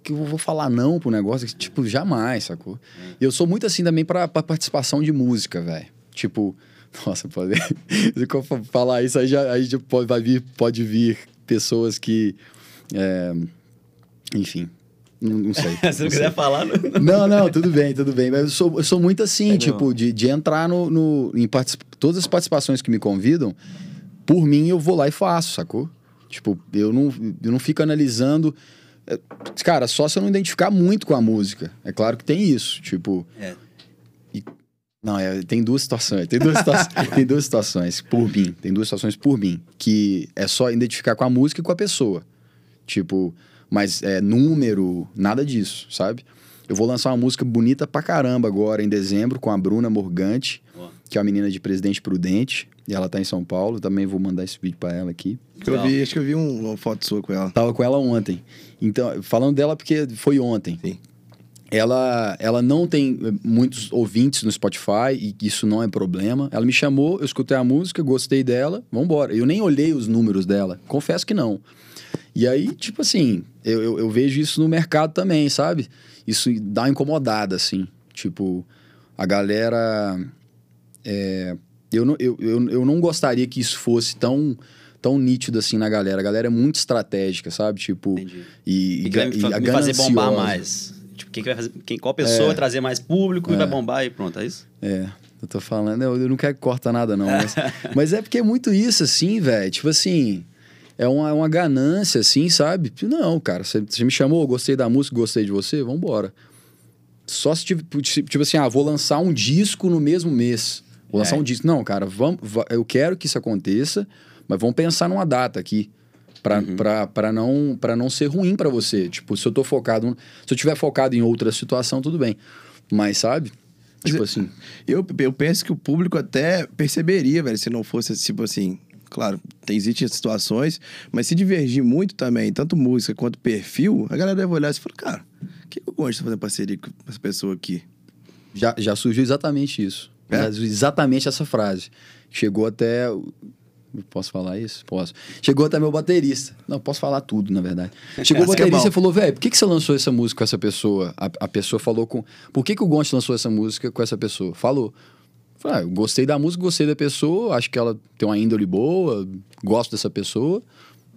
que eu vou falar não pro negócio, tipo, jamais, sacou? Hum. Eu sou muito assim também pra, pra participação de música, velho. Tipo, nossa, pode. Se eu falar isso, aí já, aí já pode, vai vir, pode vir pessoas que. É, enfim. Não, não sei. Se não, quiser falar, não... não. Não, tudo bem, tudo bem. Mas eu sou, eu sou muito assim, é tipo, de, de entrar no. no em particip... Todas as participações que me convidam, por mim, eu vou lá e faço, sacou? Tipo, eu não, eu não fico analisando. É, cara, só se eu não identificar muito com a música. É claro que tem isso. Tipo. É. E não, é, tem duas situações. Tem duas, situa tem duas situações por mim. Tem duas situações por mim. Que é só identificar com a música e com a pessoa. Tipo, mas é número, nada disso, sabe? Eu vou lançar uma música bonita pra caramba agora, em dezembro, com a Bruna Morgante, que é uma menina de Presidente Prudente. E ela tá em São Paulo. Também vou mandar esse vídeo para ela aqui. Eu vi, acho que eu vi um, uma foto sua com ela. Tava com ela ontem. Então, falando dela porque foi ontem. Sim ela, ela não tem muitos ouvintes no Spotify e isso não é problema. Ela me chamou, eu escutei a música, gostei dela, vambora. Eu nem olhei os números dela, confesso que não. E aí, tipo assim, eu, eu, eu vejo isso no mercado também, sabe? Isso dá uma incomodada, assim. Tipo, a galera. É, eu, não, eu, eu, eu não gostaria que isso fosse tão tão nítido assim na galera. A galera é muito estratégica, sabe? Tipo, Entendi. e, e, e, e me fazer bombar mais. Tipo, quem vai fazer, quem, qual pessoa é. vai trazer mais público é. e vai bombar e pronto, é isso? É. Eu tô falando, eu, eu não quero que corta nada, não. Mas, mas é porque é muito isso, assim, velho. Tipo assim, é uma, é uma ganância, assim, sabe? Não, cara, você, você me chamou, gostei da música, gostei de você, vambora. Só se tipo, tipo assim, ah, vou lançar um disco no mesmo mês. Vou lançar é. um disco. Não, cara, vamos, eu quero que isso aconteça, mas vamos pensar numa data aqui para uhum. não para não ser ruim para você. Tipo, se eu tô focado, se eu tiver focado em outra situação, tudo bem. Mas sabe? Tipo assim, eu, eu penso que o público até perceberia, velho, se não fosse tipo assim, claro, tem, existem situações, mas se divergir muito também, tanto música quanto perfil, a galera deve olhar e falar, cara, o que eu gosto de fazer parceria com essa pessoa aqui? Já, já surgiu exatamente isso. É? Exatamente essa frase. Chegou até Posso falar isso? Posso. Chegou até meu baterista. Não, posso falar tudo, na verdade. Chegou o é baterista e falou, velho, por que, que você lançou essa música com essa pessoa? A, a pessoa falou com... Por que, que o Gonte lançou essa música com essa pessoa? Falou. Falei, ah, gostei da música, gostei da pessoa, acho que ela tem uma índole boa, gosto dessa pessoa.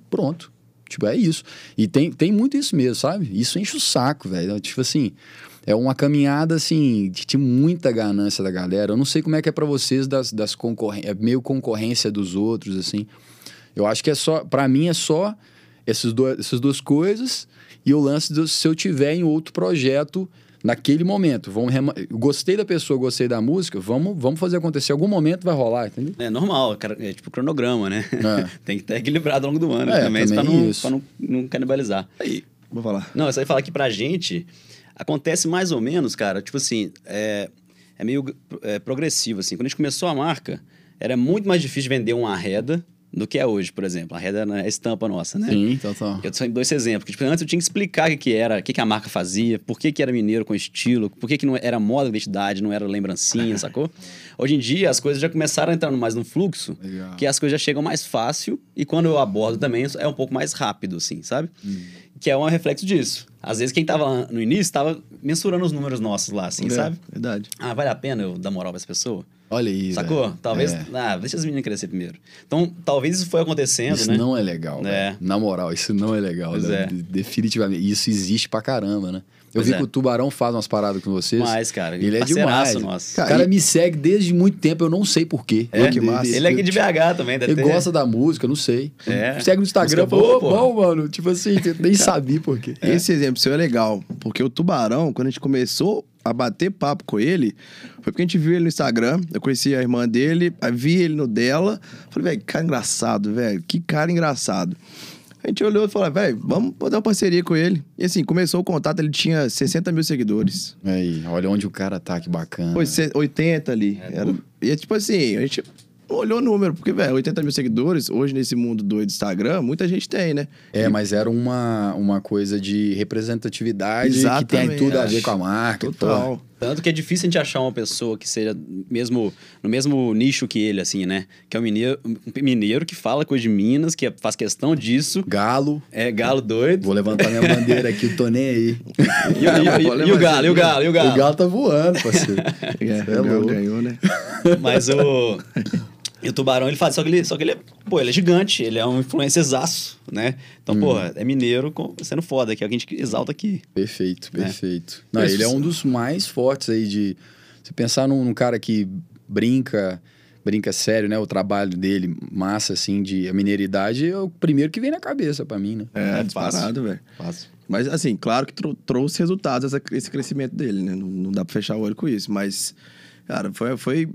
Pronto. Tipo, é isso. E tem, tem muito isso mesmo, sabe? Isso enche o saco, velho. Tipo assim é uma caminhada, assim, de muita ganância da galera. Eu não sei como é que é para vocês das, das concorrências, é meio concorrência dos outros, assim. Eu acho que é só, para mim é só esses dois, essas duas coisas e o lance se eu tiver em outro projeto naquele momento. Vamos rema... Gostei da pessoa, gostei da música, vamos, vamos fazer acontecer. Algum momento vai rolar, entendeu? É normal, é tipo cronograma, né? É. Tem que estar equilibrado ao longo do ano é, também, também para não, pra não, não canibalizar. Aí, vou falar. Não, isso aí falar que pra gente Acontece mais ou menos, cara, tipo assim, é, é meio é, progressivo, assim. Quando a gente começou a marca, era muito mais difícil vender uma arreda do que é hoje, por exemplo. A reda é a estampa nossa, né? Sim, total. Eu só dou esse exemplo. Tipo, antes eu tinha que explicar o que, era, o que, a marca fazia, por que, que era mineiro com estilo, por que, que não era moda de identidade, não era lembrancinha, sacou? Hoje em dia as coisas já começaram a entrar mais no fluxo, Legal. que as coisas já chegam mais fácil e quando eu abordo também é um pouco mais rápido, assim, sabe? Hum que é um reflexo disso. Às vezes quem tava no início tava mensurando os números nossos lá, assim, é, sabe? Verdade. Ah, vale a pena eu dar moral pra essa pessoa? Olha aí. Sacou? Véio. Talvez. É. Ah, deixa as meninas crescer primeiro. Então, talvez isso foi acontecendo, isso né? Isso não é legal. É. Na moral, isso não é legal. Pois né? é. Definitivamente. Isso existe pra caramba, né? Eu pois vi é. que o Tubarão faz umas paradas com vocês. Mas, cara, ele é demais. Nosso. Cara, o cara me segue desde muito tempo, eu não sei porquê. É, que massa. Ele é aqui de BH também, deve Ele ter. gosta da música, não sei. É. Segue no Instagram, pô, bom, mano. Tipo assim, nem sabia porquê. É. Esse exemplo seu é legal, porque o Tubarão, quando a gente começou a bater papo com ele, foi porque a gente viu ele no Instagram, eu conheci a irmã dele, vi ele no dela, falei, velho, que cara engraçado, velho, que cara engraçado. A gente olhou e falou, velho, vamos fazer uma parceria com ele. E assim, começou o contato, ele tinha 60 mil seguidores. Aí, olha onde o cara tá, que bacana. Foi 80 ali. É, Era... E é tipo assim, a gente olhou o número, porque, velho, 80 mil seguidores, hoje nesse mundo doido do Instagram, muita gente tem, né? É, e... mas era uma, uma coisa de representatividade Exatamente, que tem tudo a ver com a marca. Total. Tanto que é difícil a gente achar uma pessoa que seja mesmo no mesmo nicho que ele, assim, né? Que é um mineiro, um mineiro que fala coisa de Minas, que faz questão disso. Galo. É, galo doido. Vou levantar minha bandeira aqui, eu tô nem aí. e, e, e, e, o galo, e o galo, e o galo? O galo tá voando, parceiro. é, é louco. ganhou, né? Mas o... E o Tubarão, ele faz, só que ele, só que ele é, pô, ele é gigante, ele é um influencerzaço, né? Então, hum. pô, é mineiro sendo foda, que é o que a gente exalta aqui. Perfeito, né? perfeito. Não, ele é um dos mais fortes aí de... Você pensar num, num, cara que brinca, brinca sério, né? O trabalho dele, massa, assim, de a mineiridade, é o primeiro que vem na cabeça para mim, né? É, é disparado, velho. Mas, assim, claro que trouxe resultados essa, esse crescimento dele, né? Não, não dá pra fechar o olho com isso, mas... Cara, foi, foi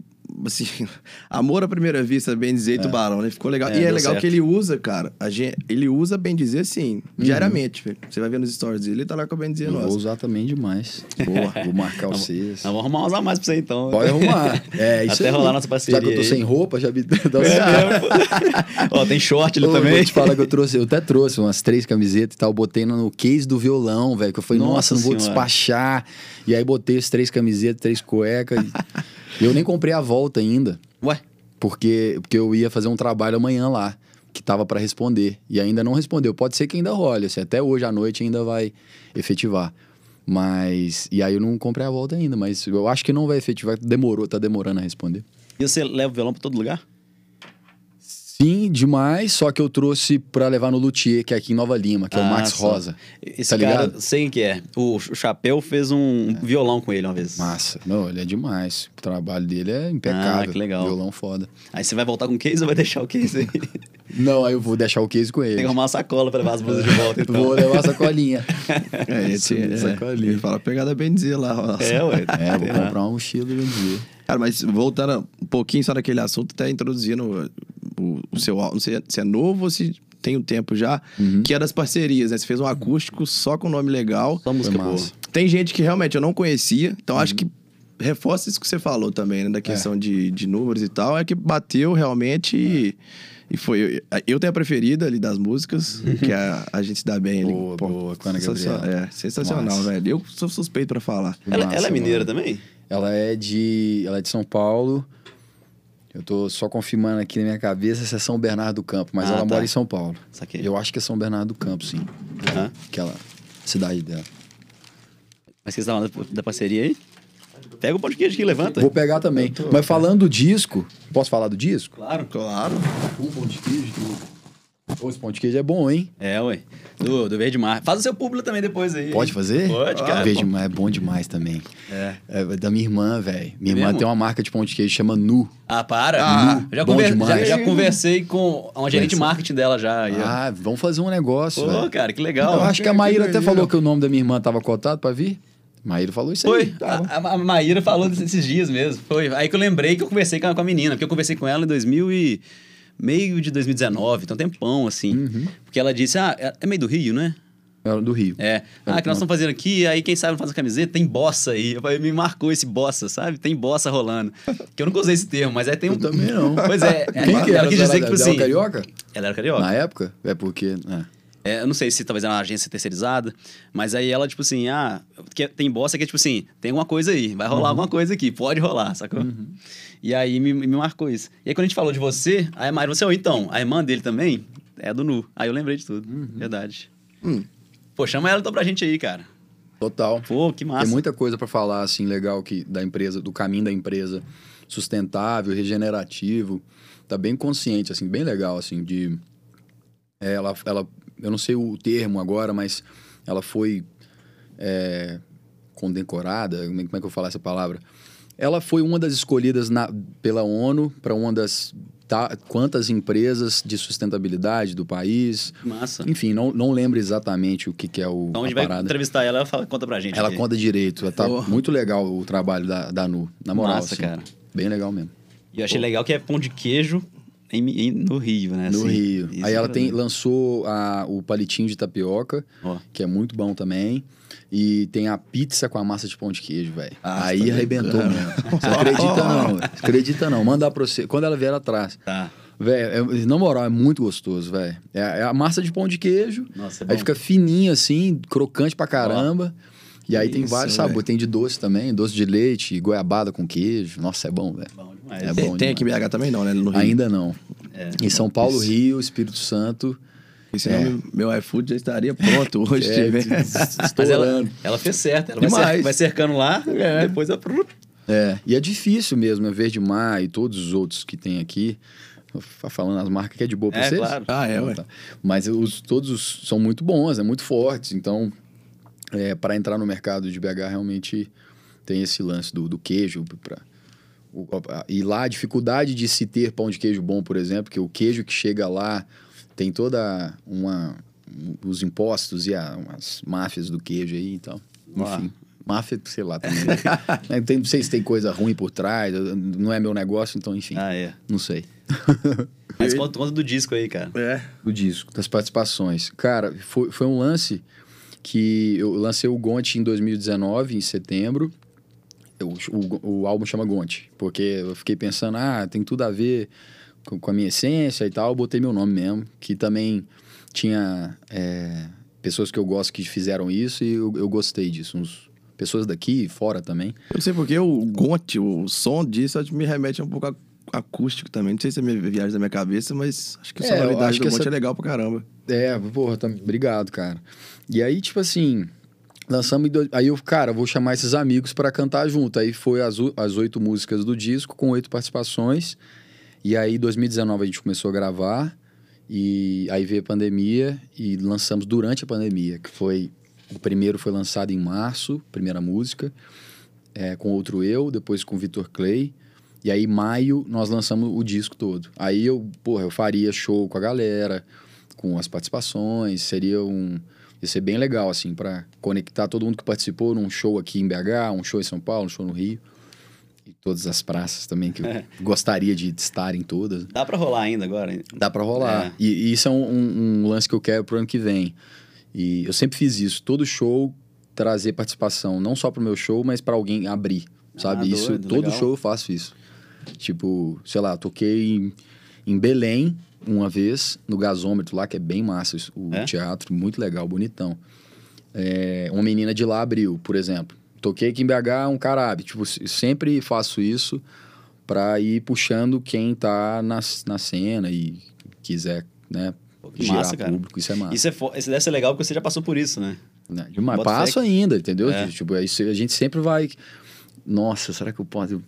assim, amor à primeira vista, bem dizer, é. tubarão, né? Ficou legal. É, e é legal certo. que ele usa, cara. A gente, ele usa bem dizer assim, uhum. diariamente. Você vai ver nos stories dele, ele tá lá com a bem dizer nossa. Vou usar também demais. Boa, vou marcar vocês. Nós vamos arrumar uns a mais pra você então. Pode arrumar. É, isso Até aí. rolar nossa parceria. Já que eu tô sem roupa, já me dá é, Ó, tem short ali Ô, também. Vou te falar que eu trouxe, eu até trouxe umas três camisetas e tal, botei no case do violão, velho, que eu falei, nossa, nossa não vou despachar. E aí botei as três camisetas, três cuecas. Eu nem comprei a volta ainda. Ué? Porque, porque eu ia fazer um trabalho amanhã lá, que tava para responder. E ainda não respondeu. Pode ser que ainda role, assim, até hoje à noite ainda vai efetivar. Mas. E aí eu não comprei a volta ainda, mas eu acho que não vai efetivar. Demorou, tá demorando a responder. E você leva o violão pra todo lugar? Sim, demais, só que eu trouxe para levar no Luthier, que é aqui em Nova Lima, que ah, é o ah, Max só. Rosa. Esse tá cara, ligado? sei que é. O, Chapéu fez um é. violão com ele uma vez. Massa. Não, ele é demais. O trabalho dele é impecável. Ah, que legal. Violão foda. Aí você vai voltar com o case ou vai deixar o case aí? Não, aí eu vou deixar o case com ele. Tem que arrumar uma sacola pra levar as blusas de volta, então. Vou levar a sacolinha. é, esse, é, sacolinha. Ele fala pegada bem dizer lá. Ó. É, ué. É, vou comprar um mochila bem dizer. Cara, mas voltando um pouquinho só naquele assunto, até introduzindo o, o seu não sei se é novo ou se tem um tempo já, uhum. que é das parcerias, né? Você fez um acústico só com nome legal. Só música boa. Tem gente que realmente eu não conhecia, então uhum. acho que reforça isso que você falou também, né? Da questão é. de, de números e tal, é que bateu realmente e, E foi. Eu tenho a preferida ali das músicas, que é a, a gente se dá bem ali. Boa, Pô, boa, com a sensacional, É, sensacional, velho. Eu sou suspeito pra falar. Ela, Massa, ela é mineira mano. também? Ela é de. Ela é de São Paulo. Eu tô só confirmando aqui na minha cabeça se é São Bernardo do Campo, mas ah, ela tá. mora em São Paulo. Saquei. Eu acho que é São Bernardo do Campo, sim. Uhum. Aquela cidade dela. Mas vocês estavam da, da parceria aí? Pega o pão de queijo aqui, levanta. Vou pegar também. Tô... Mas falando do disco, posso falar do disco? Claro. Claro. Um pão de queijo, Pô, esse pão de queijo é bom, hein? É, ué. Do, do Verde Mar. Faz o seu público também depois aí. Pode fazer? Pode, cara. O Verde Mar é bom demais também. É. é da minha irmã, velho. Minha é irmã tem uma marca de pão de queijo chama Nu. Ah, para. Ah, nu. Já, conver... já, já, conversei com uma gerente de marketing dela já. Ah, vamos fazer um negócio. Pô, véio. cara, que legal. Eu acho que a Maíra até falou que o nome da minha irmã tava cotado pra vir. Maíra falou isso Foi. aí. Foi. A, a, Maíra falou desses dias mesmo. Foi. Aí que eu lembrei que eu conversei com a, com a menina, porque eu conversei com ela em 2000 e... meio de 2019, então tempão, assim. Uhum. Porque ela disse, ah, é, é meio do Rio, né? É do Rio. É. Ah, que nós estamos fazendo aqui, aí quem sabe não faz a camiseta, tem bossa aí. Eu falei, me marcou esse bossa, sabe? Tem bossa rolando. Que eu nunca usei esse termo, mas aí tem um. Eu também não. Pois é. Quem que era? Ela quis dizer que, tipo assim. carioca? Ela era carioca. Na época? É porque. É. É, eu não sei se talvez era uma agência terceirizada, mas aí ela, tipo assim, ah, tem bosta que é tipo assim, tem alguma coisa aí, vai rolar uhum. alguma coisa aqui, pode rolar, sacou? Uhum. E aí me, me marcou isso. E aí quando a gente falou de você, aí a Mayra, você, oh, então, a irmã dele também é do Nu. Aí eu lembrei de tudo, uhum. verdade. Hum. Pô, chama ela então pra gente aí, cara. Total. Pô, que massa. Tem muita coisa para falar, assim, legal que, da empresa, do caminho da empresa, sustentável, regenerativo. Tá bem consciente, assim, bem legal, assim, de... É, ela, ela eu não sei o termo agora, mas ela foi é, condecorada, como é que eu falo essa palavra? Ela foi uma das escolhidas na, pela ONU para uma das tá, quantas empresas de sustentabilidade do país. Massa. Enfim, não, não lembro exatamente o que, que é o. Então, a gente vai parada. entrevistar ela, ela fala, conta pra gente. Ela aqui. conta direito. Tá muito legal o trabalho da, da Nu. Na moral. Massa, assim, cara. Bem legal mesmo. E eu achei legal que é pão de queijo em, em, no Rio, né? No assim, Rio. Aí ela tem, lançou a, o palitinho de tapioca, oh. que é muito bom também. E tem a pizza com a massa de pão de queijo, velho. Ah, Aí tá arrebentou mesmo. Você acredita não, acredita não. Mandar pra você. Quando ela vier atrás. Tá. Velho, é, na moral, é muito gostoso, velho. É, é, a massa de pão de queijo. Nossa, é Aí fica fininho assim, crocante pra caramba. Oh. E aí Isso, tem vários sabores. Tem de doce também, doce de leite, goiabada com queijo. Nossa, é bom, velho. É bom tem, aqui em BH também não, né? No Rio. Ainda não. É, em São Paulo, isso. Rio, Espírito Santo. E senão é. meu iFood já estaria pronto hoje. é, Mas ela, ela fez certo. Ela vai, vai, cercando lá, é. depois ela... É, e é difícil mesmo, é Verde Mar e todos os outros que tem aqui. Falando as marcas que é de boa pra é, vocês? Claro. Ah, é, ué. Tá. Mas os, todos os, são muito bons, é muito fortes. Então, é, para entrar no mercado de BH, realmente tem esse lance do, do queijo. Pra, o, e lá a dificuldade de se ter pão de queijo bom, por exemplo, que o queijo que chega lá tem toda uma os impostos e a, umas máfias do queijo aí então enfim máfia sei lá também né? tem, não sei se tem coisa ruim por trás não é meu negócio então enfim ah, é. não sei mas conta, conta do disco aí cara é do disco das participações cara foi, foi um lance que eu lancei o Gonte em 2019 em setembro. O, o, álbum chama Gonte, porque eu fiquei pensando, ah, tem tudo a ver com, com a minha essência e tal, eu botei meu nome mesmo, que também tinha é, pessoas que eu gosto que fizeram isso e eu, eu gostei disso, uns, pessoas daqui e fora também. Eu não sei porque o Gonte, o som disso me remete um pouco a acústico também. Não sei se é minha viagem da minha cabeça, mas acho que a é, sonoridade do Monte essa... é legal pra caramba. É, porra, tá... obrigado, cara. E aí, tipo assim, Lançamos. Aí eu, cara, vou chamar esses amigos para cantar junto. Aí foi as, as oito músicas do disco, com oito participações. E aí, em 2019, a gente começou a gravar. E aí veio a pandemia e lançamos durante a pandemia, que foi... O primeiro foi lançado em março, primeira música, é, com outro eu, depois com Vitor Clay. E aí, maio, nós lançamos o disco todo. Aí eu, porra, eu faria show com a galera, com as participações, seria um Ia ser bem legal, assim, para conectar todo mundo que participou num show aqui em BH, um show em São Paulo, um show no Rio. E todas as praças também, que eu gostaria de estar em todas. Dá para rolar ainda agora? Dá para rolar. É. E, e, isso é um, um, lance que eu quero pro ano que vem. E eu sempre fiz isso. Todo show trazer participação, não só pro meu show, mas para alguém abrir, sabe? Ah, isso, todo legal. show eu faço isso. Tipo, sei lá, toquei em, em Belém uma vez no gasômetro lá, que é bem massa o é? teatro, muito legal, bonitão. É, uma menina de lá abriu, por exemplo. Toquei aqui em BH, um cara abre. Tipo, sempre faço isso para ir puxando quem tá na, na cena e quiser, né, girar massa, público. Isso é massa. Isso, é isso deve ser legal porque você já passou por isso, né? né demais. Passo ainda, entendeu? É. Tipo, a gente sempre vai... Nossa, será que eu posso...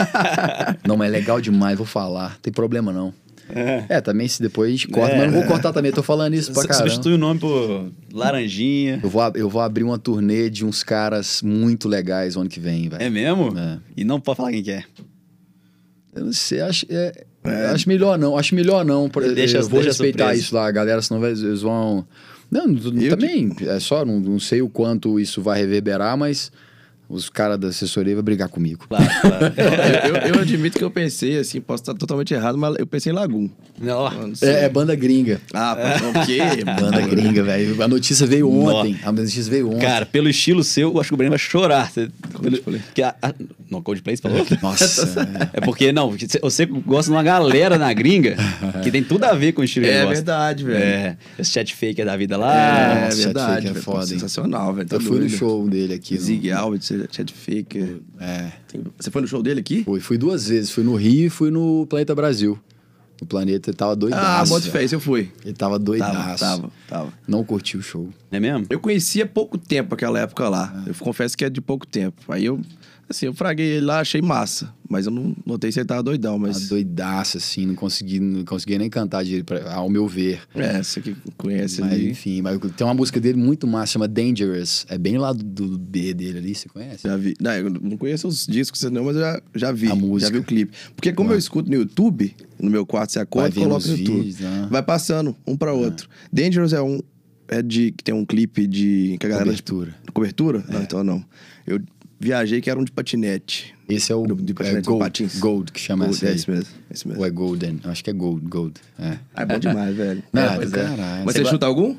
não, mas é legal demais, vou falar. Não tem problema, não. É. é, também se depois a gente corta, é, mas não vou cortar também, tô falando isso pra caramba. Substitui o nome por Laranjinha. Eu vou, eu vou abrir uma turnê de uns caras muito legais ano que vem, velho. É mesmo? É. E não pode falar quem que é. Eu não sei, acho, é, é. acho melhor não, acho melhor não. Deixa, eu vou respeitar isso lá, galera, senão eles vão... Não, eu também, é só, não, não sei o quanto isso vai reverberar, mas os caras da assessoria vão brigar comigo. Claro, claro. eu, eu, eu, admito que eu pensei, assim, posso estar totalmente errado, mas eu pensei em Lagum. Não. É, é, banda gringa. Ah, o quê? banda gringa, velho. A notícia veio ontem. Nossa. A notícia veio ontem. Cara, pelo estilo seu, eu acho que o Breno vai chorar. Coldplay. Que a, a, não, Coldplay você falou? Nossa. é porque, não, você gosta de uma galera na gringa que tem tudo a ver com o estilo É verdade, velho. É, esse chat fake da vida lá. É, é verdade. É foda. Sensacional, velho. Eu fui no show dele aqui. Zig Albert, Chad Faker. É. Você foi no show dele aqui? Fui, fui duas vezes. Fui no Rio e fui no Planeta Brasil. No Planeta, ele tava doidaço. Ah, bota fez, eu fui. Ele tava doidaço. Tava, tava, tava. Não curti o show. É mesmo? Eu conhecia pouco tempo aquela época lá. É. Eu confesso que é de pouco tempo. Aí eu Assim, eu fraguei ele lá, achei massa. Mas eu não notei se ele tava doidão, mas... Tava doidaço, assim, não consegui, não consegui nem cantar de, pra, ao meu ver. É, você que conhece mas, ali. Enfim, mas tem uma música dele muito massa, chama Dangerous. É bem lá do, do B dele ali, você conhece? Já vi. Não, eu não conheço os discos não, mas eu já, já vi. A música. Já vi o clipe. Porque como eu escuto no YouTube, no meu quarto, você acorda, coloca no YouTube. Vídeos, né? Vai passando, um pra outro. É. Dangerous é um... É de... Que tem um clipe de... Que a galera... Cobertura. Cobertura? É. Não, então não. Eu viajei que era um de patinete. Esse é o de é Gold, Gold, que chama Gold, é esse mesmo, esse mesmo. Ou é Golden? Acho que é Gold, Gold. É, ah, é bom demais, velho. Nada, é, caralho. Mas você, você chuta algum?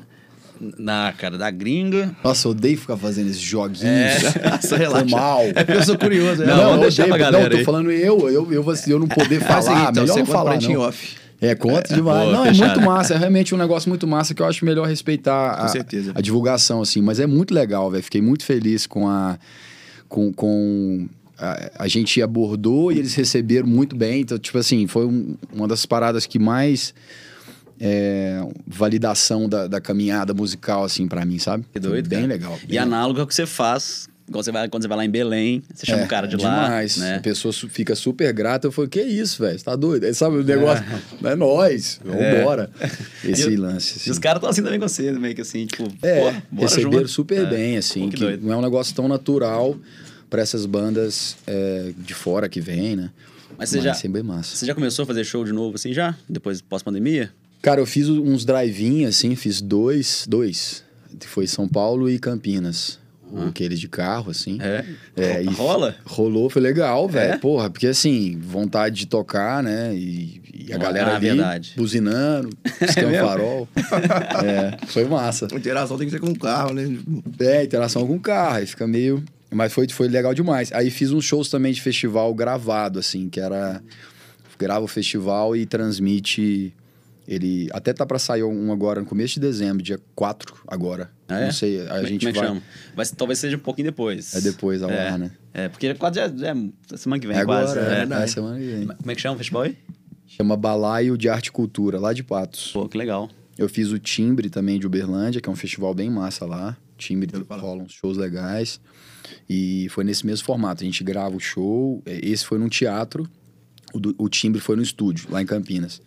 Na cara da gringa. Nossa, eu odeio ficar fazendo esses joguinhos. É. Nossa, relaxa. Foi mal. É porque eu sou curioso. Não, não, não deixa pra galera. Não, tô falando eu, eu, eu, eu não poder falar. Então, melhor não falar, não. off. É, conta é, demais. Pô, não, é muito massa. É realmente um negócio muito massa que eu acho melhor respeitar a, a divulgação, assim. Mas é muito legal, velho. Fiquei muito feliz com a com, com a, a, gente abordou e eles receberam muito bem. Então, tipo assim, foi um, uma das paradas que mais é, validação da, da, caminhada musical, assim, para mim, sabe? Que doido. Bem cara. legal. Bem e análogo ao que você faz quando você vai, quando você vai lá em Belém, você chama é, o cara de demais. lá. Demais. Né? A pessoa fica super grata. Eu falei, que isso, velho? Você tá doido? Aí, sabe o negócio? É, é nós. Vambora. É. Esse e, lance. Assim. E os caras estão assim também com você, meio que assim, tipo, é, pô, receberam junto. super é. bem, assim. Pô, que, que não é um negócio tão natural para essas bandas é, de fora que vem, né? Mas você Mas, já, assim, bem massa. Você já começou a fazer show de novo, assim, já? Depois, pós-pandemia? Cara, eu fiz uns drive-in, assim, fiz dois, dois. Foi São Paulo e Campinas. Uhum. Aqueles de carro, assim. É? é Rola? Rolou, foi legal, velho. É? Porra, porque assim, vontade de tocar, né? E, e a galera ah, ali verdade. buzinando, piscando é farol. é, foi massa. A interação tem que ser com o carro, né? É, interação com o carro. Aí fica meio... Mas foi, foi legal demais. Aí fiz uns shows também de festival gravado, assim, que era... Grava o festival e transmite ele até tá para sair um agora no começo de dezembro, dia 4 agora. Ah, é? Não sei, a como, é gente como vai... Chama? Mas talvez seja um pouquinho depois. É depois, ao é, né? É, porque quase já, é semana que vem, é quase. Agora, é, é, é, semana que vem. Como é que chama o festival aí? Chama Balaio de Arte e Cultura, lá de Patos. Pô, que legal. Eu fiz o Timbre também de Uberlândia, que é um festival bem massa lá. Timbre rola uns shows legais. E foi nesse mesmo formato. A gente grava o show. Esse foi num teatro. O, do, o Timbre foi no estúdio, lá em Campinas.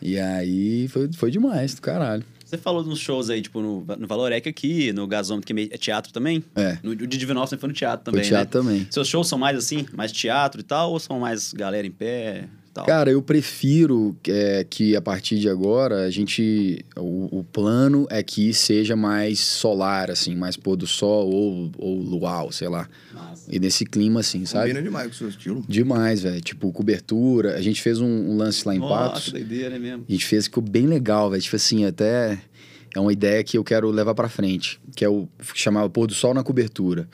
E aí foi, foi demais, do caralho. Você falou nos shows aí, tipo, no, no Valorec aqui, no Gasômetro, que é teatro também? É. No, o de Divinópolis foi no teatro também, Foi teatro né? também. Seus shows são mais assim, mais teatro e tal, ou são mais galera em pé? Tal? Cara, eu prefiro é, que a partir de agora a gente. O, o, plano é que seja mais solar, assim, mais pôr do sol ou, ou luau, sei lá. Nossa. E nesse clima, assim, sabe? Combina demais com o seu estilo. Demais, velho. Tipo, cobertura. A gente fez um, um lance lá em Nossa, Patos. doideira, é mesmo. A gente fez, ficou bem legal, velho. Tipo assim, até. É uma ideia que eu quero levar para frente, que é o chamava pôr do sol na cobertura.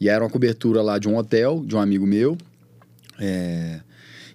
E era uma cobertura lá de um hotel, de um amigo meu. É,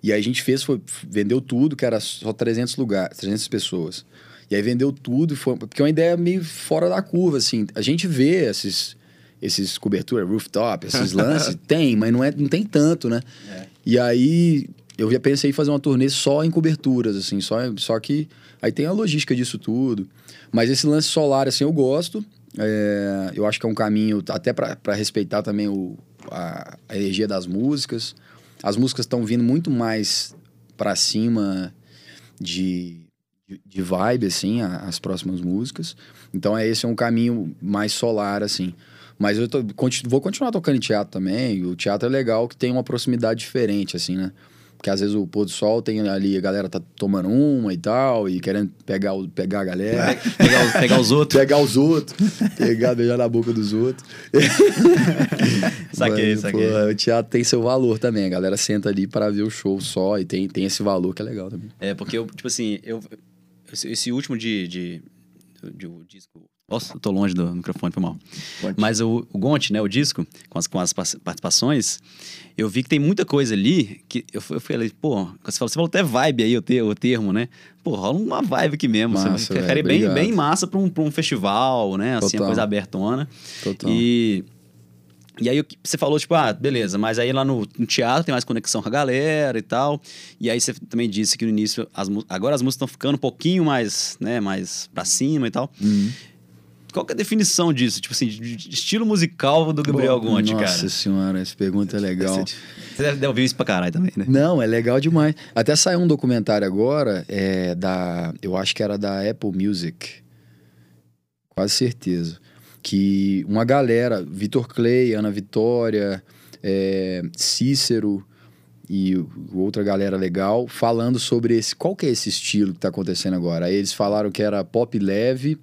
E aí a gente fez, foi, vendeu tudo, que era só 300 lugares, 300 pessoas. E aí vendeu tudo, foi, porque é uma ideia meio fora da curva, assim. A gente vê esses, esses cobertura, rooftop, esses lances, tem, mas não, é, não tem tanto, né? É. E aí eu já pensei em fazer uma turnê só em coberturas, assim, só, só que aí tem a logística disso tudo. Mas esse lance solar, assim, eu gosto. É, eu acho que é um caminho até para respeitar também o, a, a, energia das músicas. As músicas estão vindo muito mais para cima de, de, vibe, assim, as próximas músicas. Então, é, esse é um caminho mais solar, assim. Mas eu tô, vou continuar tocando teatro também. O teatro é legal que tem uma proximidade diferente, assim, né? Porque às vezes o pôr do sol tem ali, a galera tá tomando uma e tal, e querendo pegar, o, pegar a galera. pegar, pegar os outros. pegar os outros. pegar, beijar na boca dos outros. saquei, Mas, saquei. Pô, o teatro tem seu valor também. A galera senta ali para ver o show só e tem, tem esse valor que é legal também. É, porque eu, tipo assim, eu, esse, esse último de, de, de, de disco nossa, eu tô longe do microfone, foi mal. Pode. Mas o, o Gonte, né, o disco, com as, com as participações, eu vi que tem muita coisa ali que eu, eu falei, pô, você falou, você falou até vibe aí, o, o termo, né? Pô, rola uma vibe aqui mesmo. Massa, você véio, bem, bem massa pra um, pra um festival, né? Assim, uma coisa abertona. Total. E e aí você falou, tipo, ah, beleza, mas aí lá no, no, teatro tem mais conexão com a galera e tal. E aí você também disse que no início, as, agora as músicas estão ficando um pouquinho mais, né, mais pra cima e tal. Uhum. Qual que é a definição disso? Tipo assim, de estilo musical do Gabriel Gonti, cara? Nossa senhora, essa pergunta é legal. Você deve ouvir isso pra caralho também, né? Não, é legal demais. Até saiu um documentário agora, é, da, eu acho que era da Apple Music. Quase certeza. Que uma galera, Vitor Clay, Ana Vitória, é, Cícero e outra galera legal, falando sobre esse. Qual que é esse estilo que tá acontecendo agora? Aí eles falaram que era pop leve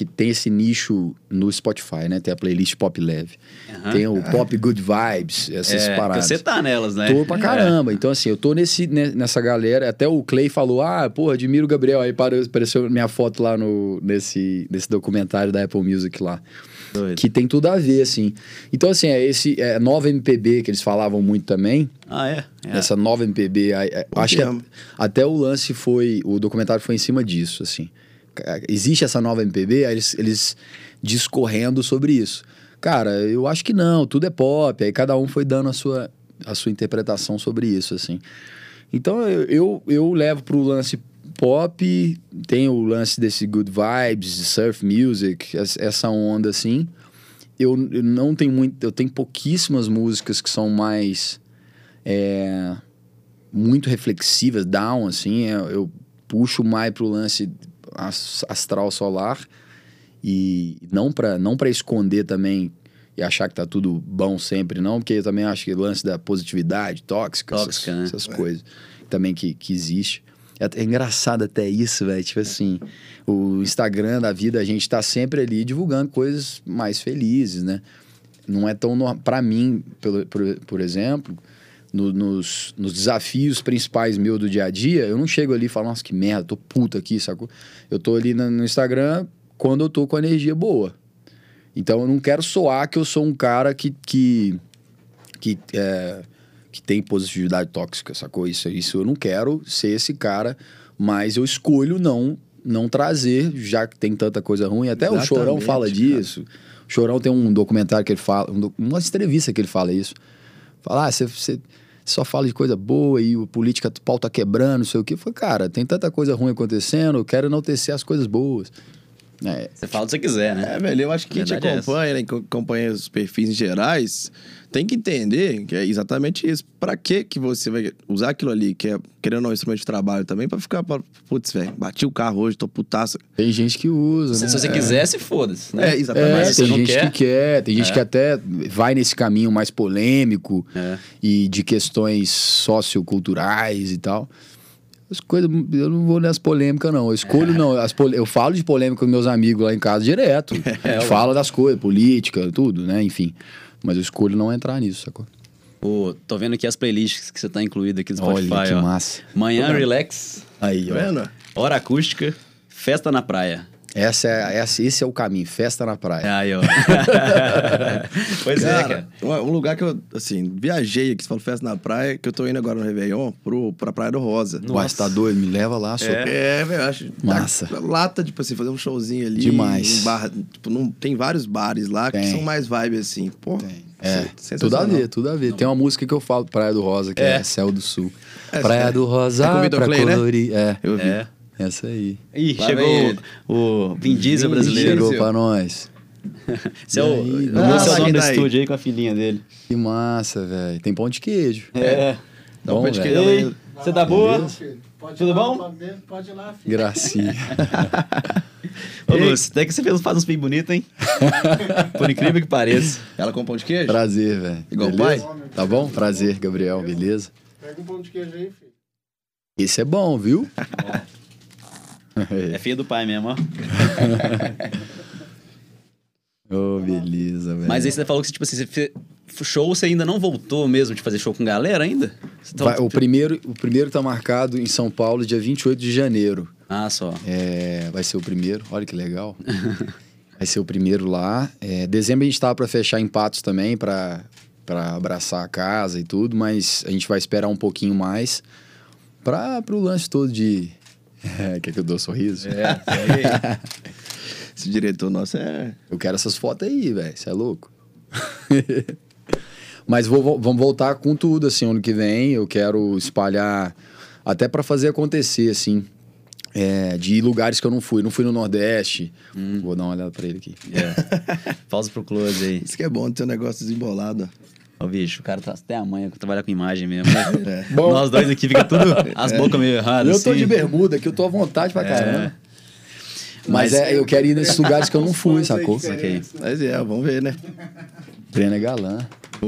que tem esse nicho no Spotify, né? Tem a playlist Pop Leve. Uhum. Tem o Pop Good Vibes, essas é, paradas. Você tá nelas, né? Tô pra é. caramba. É. Então, assim, eu tô nesse, nessa galera. Até o Clay falou: ah, pô, admiro o Gabriel. Aí apareceu minha foto lá no, nesse, nesse documentário da Apple Music lá. Doido. Que tem tudo a ver, assim. Então, assim, é esse é, nova MPB que eles falavam muito também. Ah, é? é. Essa nova MPB. É, acho que até o lance foi. O documentário foi em cima disso, assim existe essa nova MPB, aí eles, eles discorrendo sobre isso. Cara, eu acho que não, tudo é pop, aí cada um foi dando a sua, a sua interpretação sobre isso, assim. Então eu, eu, eu levo pro lance pop, tem o lance desse good vibes, surf music, essa onda assim. Eu, eu não tenho muito, eu tenho pouquíssimas músicas que são mais é, muito reflexivas, down, assim. Eu, eu puxo mais pro lance astral solar e não para não para esconder também e achar que tá tudo bom sempre não, porque eu também acho que o lance da positividade tóxica, tóxica essas, né? essas é. coisas também que, que existe. É, é engraçado até isso, velho. Tipo assim, o Instagram da vida, a gente tá sempre ali divulgando coisas mais felizes, né? Não é tão. para mim, por, por, por exemplo, no, nos, nos desafios principais meus do dia a dia, eu não chego ali e falo, nossa, que merda, tô puto aqui, sacou? Eu tô ali no, no Instagram quando eu tô com energia boa. Então eu não quero soar que eu sou um cara que, que, que, é, que tem positividade tóxica, sacou? Isso, isso eu não quero ser esse cara, mas eu escolho não não trazer, já que tem tanta coisa ruim. Até Exatamente, o Chorão fala disso. Cara. O Chorão tem um documentário que ele fala, uma entrevista que ele fala isso. Fala, ah, você só fala de coisa boa e o política, o pau tá quebrando, não sei o quê. Foi, cara, tem tanta coisa ruim acontecendo, eu quero enaltecer as coisas boas. É. Você fala o que você quiser, né? É, velho, eu acho que quem te é acompanha, é né, acompanha os perfis em gerais, tem que entender que é exatamente isso. Pra que que você vai usar aquilo ali, que é, querendo um instrumento de trabalho também, pra ficar, putz, velho, bati o carro hoje, tô putaça. Tem gente que usa, se, né? Se você é. quiser, se foda-se, né? É, exatamente. É, tem gente quer. que quer, tem gente é. que até vai nesse caminho mais polêmico é. e de questões socioculturais e tal. As coisas, eu não vou nessa polêmica, não. Eu escolho, é. não. As pol... Eu falo de polêmica com meus amigos lá em casa direto. É, fala das coisas, política, tudo, né? Enfim. Mas eu escolho não entrar nisso, sacou? Pô, tô vendo aqui as playlists que você tá incluído aqui no Spotify. Olha, que ó. massa. Manhã Relax. Aí, ó. Vendo? Hora acústica, festa na praia. Essa é, essa, esse é o caminho, festa na praia. Aí, ó. pois cara, é, cara. Um lugar que eu, assim, viajei aqui, você falou festa na praia, que eu tô indo agora no Réveillon pro, pra Praia do Rosa. Uai, você tá doido? Me leva lá, só. É, velho, acho. Massa. Tá, lata, tipo assim, fazer um showzinho ali. Demais. Um bar, tipo, não, tem vários bares lá Tem. que são mais vibe assim. Pô, Tem. É, sensacional. tudo a ver, tudo a ver. Tem uma música que eu falo, Praia do Rosa, que é, É. Céu do Sul. É, Praia é. do Rosa, É pra Clay, né? colorir. É, Eu vi. É. essa aí. Ih, Lá chegou vem o Vin Diesel Vin brasileiro. Chegou pra nós. Esse é o, aí, o vamos seu lá, nome do estúdio aí com a filhinha dele. Que massa, velho. Tem pão de queijo. É. Dá um Bom, pé de queijo. Ei, você tá boa? Pode Tudo ir lá, bom? Pode, ir lá, filho. Gracinha. Ô, Lúcio, até que você faz uns peitos bonitos, hein? Por incrível que pareça. Ela com pão de queijo? Prazer, velho. Igual o Beleza? pai? Tá bom? Prazer, Gabriel. Beleza? Pega um pão de queijo aí, filho. Esse é bom, viu? É filha do pai mesmo, ó. Ô, beleza, velho. Mas aí você falou que, tipo assim, você fez show, você ainda não voltou mesmo de fazer show com galera ainda? Tá- Vai- o, primeiro, o primeiro tá marcado em São Paulo, dia 28 de janeiro. Ah, só. É, vai ser o primeiro. Olha que legal. vai ser o primeiro lá. É, dezembro a gente tava pra fechar em Patos também, pra, pra abraçar a casa e tudo, mas a gente vai esperar um pouquinho mais pra, pro lance todo de. Quer que eu dou um sorriso? É. Esse diretor nosso é. Eu quero essas fotos aí, velho. Você é louco? Mas vou, vou- vamos voltar com tudo, assim, ano que vem. Eu quero espalhar, até pra fazer acontecer, assim. é, de lugares que eu não fui. Não fui no Nordeste. Vou dar uma olhada pra ele aqui. É. Pausa pro close aí. Isso que é bom ter um negócio desembolado. Ô, bicho, o cara tá até amanhã trabalhar com imagem mesmo. Né? É. Bom. Nós dois aqui fica tudo as bocas meio erradas. Eu tô assim. de bermuda, que eu tô à vontade pra É. caramba. Mas, Mas- é, eu quero ir nesses lugares que eu não fui, sacou? diferentes, né? Mas é, vamos ver, né? Breno é galã. Pô,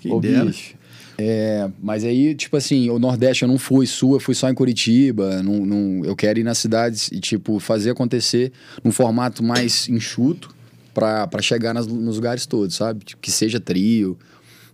que Ô, bicho. É, mas aí, tipo assim, o Nordeste eu não fui, Sul eu fui só em Curitiba. Não, não- eu quero ir nas cidades e, tipo, fazer acontecer num formato mais enxuto pra, pra chegar nas- nos lugares todos, sabe? Tipo, que seja trio.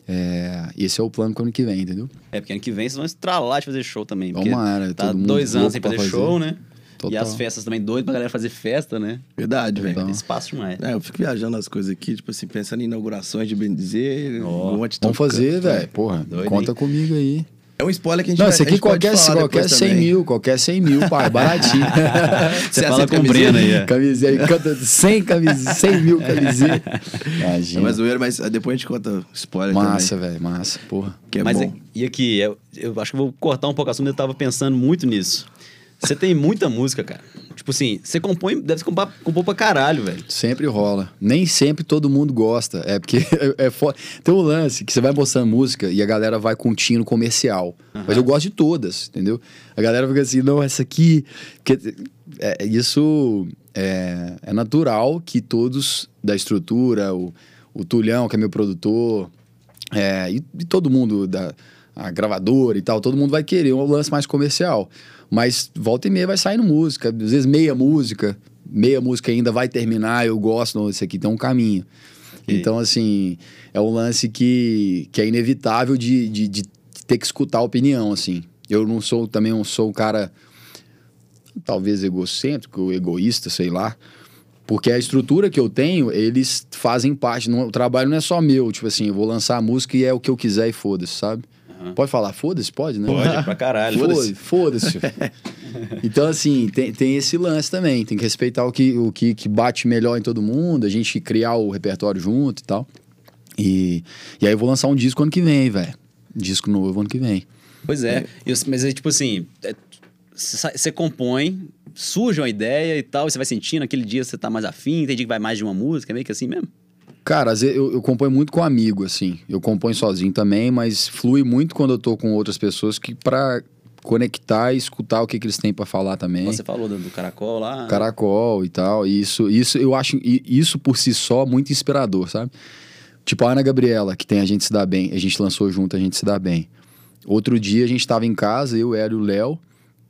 É, esse é o plano pro ano que vem, entendeu? É, porque ano que vem vocês vão estralar de fazer show também. porque Tomara, Tá todo mundo dois anos sem fazer, fazer. show, né? E Total. as festas também doido pra galera fazer festa, né? Verdade, velho. Então. Tem espaço demais. É, eu fico viajando as coisas aqui, tipo assim, pensando em inaugurações de bem dizer. Ó, um monte de Vamos fazer, velho. Porra, Doido, conta hein? comigo aí. É um spoiler que a gente Não, vai, isso aqui qualquer, falar qualquer depois 100 também. mil, qualquer 100 mil, pai, baratinho. Você Você fala aceita com o camiseta? Breno aí, é. Camiseta, canta 100 camisetas, 100 mil camisetas. É Imagina. mais zoeira, mas ah, depois a gente conta spoiler Massa, velho, massa, porra. Que é Mas bom. e aqui, eu, eu acho que eu vou cortar um pouco o assunto, eu tava pensando muito nisso. Você tem muita música, cara. Tipo assim, você compõe, deve compor, compor pra caralho, velho. Sempre rola. Nem sempre todo mundo gosta. É porque é, é fo- Tem um lance que você vai mostrando música e a galera vai com tino comercial. Mas eu gosto de todas, entendeu? A galera fica assim, não, essa aqui. Porque, é, isso é, é natural que todos da estrutura, o, o Tulhão, que é meu produtor, é, e, e todo mundo da a gravadora e tal, todo mundo vai querer um lance mais comercial. Mas volta e meia vai saindo música, às vezes meia música, meia música ainda vai terminar, eu gosto, não, esse aqui tem um caminho. E- Então, assim, é um lance que, que é inevitável de, de, de ter que escutar a opinião, assim. Eu não sou, também não sou um cara, talvez egocêntrico, egoísta, sei lá. Porque a estrutura que eu tenho, eles fazem parte. Não, o trabalho não é só meu. Tipo assim, eu vou lançar a música e é o que eu quiser e foda-se, sabe? Pode falar foda-se? Pode, né? Pode, pra caralho. Foda-se. Foda-se. então, assim, tem, tem esse lance também. Tem que respeitar o, que, o que, que bate melhor em todo mundo, a gente criar o repertório junto e tal. E, e aí eu vou lançar um disco ano que vem, velho. Disco novo ano que vem. Pois é. Mas é tipo assim, é, você você compõe, surge uma ideia e tal, e você vai sentindo, aquele dia você tá mais afim, tem dia que vai mais de uma música, é meio que assim mesmo. Cara, às vezes eu, eu componho muito com amigo, assim. Eu componho sozinho também, mas flui muito quando eu tô com outras pessoas que pra conectar e escutar o que, que eles têm pra falar também. Você falou do, caracol lá. Caracol e tal. E isso, isso eu acho isso por si só muito inspirador, sabe? Tipo a Ana Gabriela, que tem A Gente Se Dá Bem. A gente lançou junto A Gente Se Dá Bem. Outro dia a gente tava em casa, eu, Hélio e o Léo,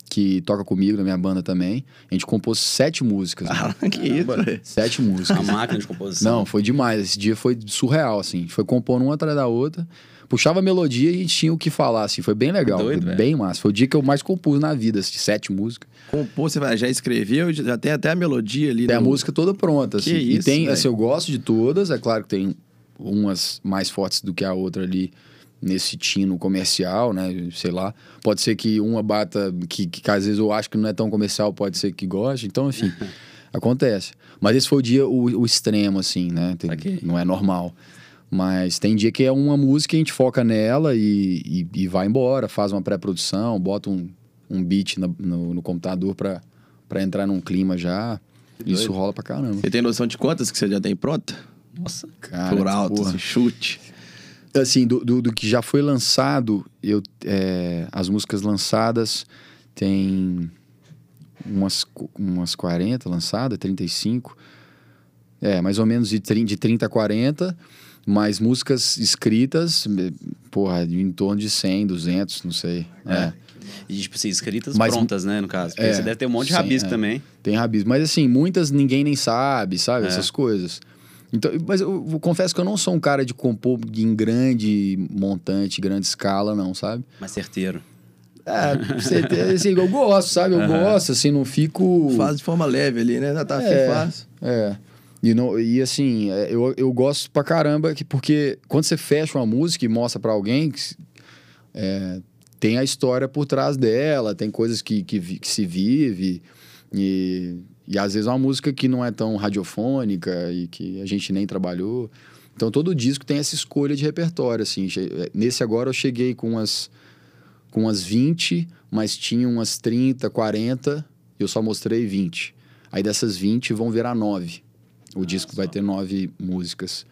que toca comigo na minha banda também. A gente compôs sete músicas. né? Ah, que isso. Sete A músicas. máquina de composição. Não, foi demais. Esse dia foi surreal, assim. A gente foi compondo uma atrás da outra. puxava a melodia e tinha o que falar, assim. Foi bem legal. Doido, foi bem massa. Foi o dia que eu mais compus na vida, assim, sete músicas. Compôs, você já escreveu, já tem até a melodia ali. Tem no... a música toda pronta, assim. Que e isso, tem, assim, eu gosto de todas, é claro que tem umas mais fortes do que a outra ali nesse tino comercial, né? Sei lá. Pode ser que uma bata que, que, que às vezes eu acho que não é tão comercial, pode ser que goste. Então, enfim, acontece. Mas esse foi o dia, o, o extremo, assim, né? Tem, okay. Não é normal. Mas tem dia que é uma música, a gente foca nela e, e, e vai embora, faz uma pré-produção, bota um, um beat no, no, no computador para entrar num clima já. Isso rola pra caramba. Você tem noção de quantas que você já tem pronta? Nossa, cara. Por alto, assim, chute. Assim, do, do, do, que já foi lançado, eu, é, as músicas lançadas tem umas, umas 40 lançadas, 35. É, mais ou menos de, de 30 a 40. Mas músicas escritas, porra, em torno de 100, 200, não sei. É. é. E, tipo assim, escritas mas, prontas, né, no caso. Porque é, você deve ter um monte de rabisco é. também. Tem rabisco. Mas, assim, muitas ninguém nem sabe, sabe? É. Essas coisas. Então, mas eu, eu, confesso que eu não sou um cara de compor em grande montante, grande escala, não, sabe? Mas certeiro. É, certeiro, assim, eu gosto, sabe? Eu uhum. gosto, assim, não fico. Faz de forma leve ali, né? Tá é, fácil. É. E, não, e assim, é, eu, eu gosto pra caramba, que, porque quando você fecha uma música e mostra pra alguém, é, tem a história por trás dela, tem coisas que, que, que se vive. E e às vezes é uma música que não é tão radiofônica e que a gente nem trabalhou. Então todo disco tem essa escolha de repertório, assim. É, nesse agora eu cheguei com umas, com umas 20, mas tinha umas 30, 40, e eu só mostrei 20. Aí dessas 20 vão virar 9. O ah, disco só. vai ter nove músicas.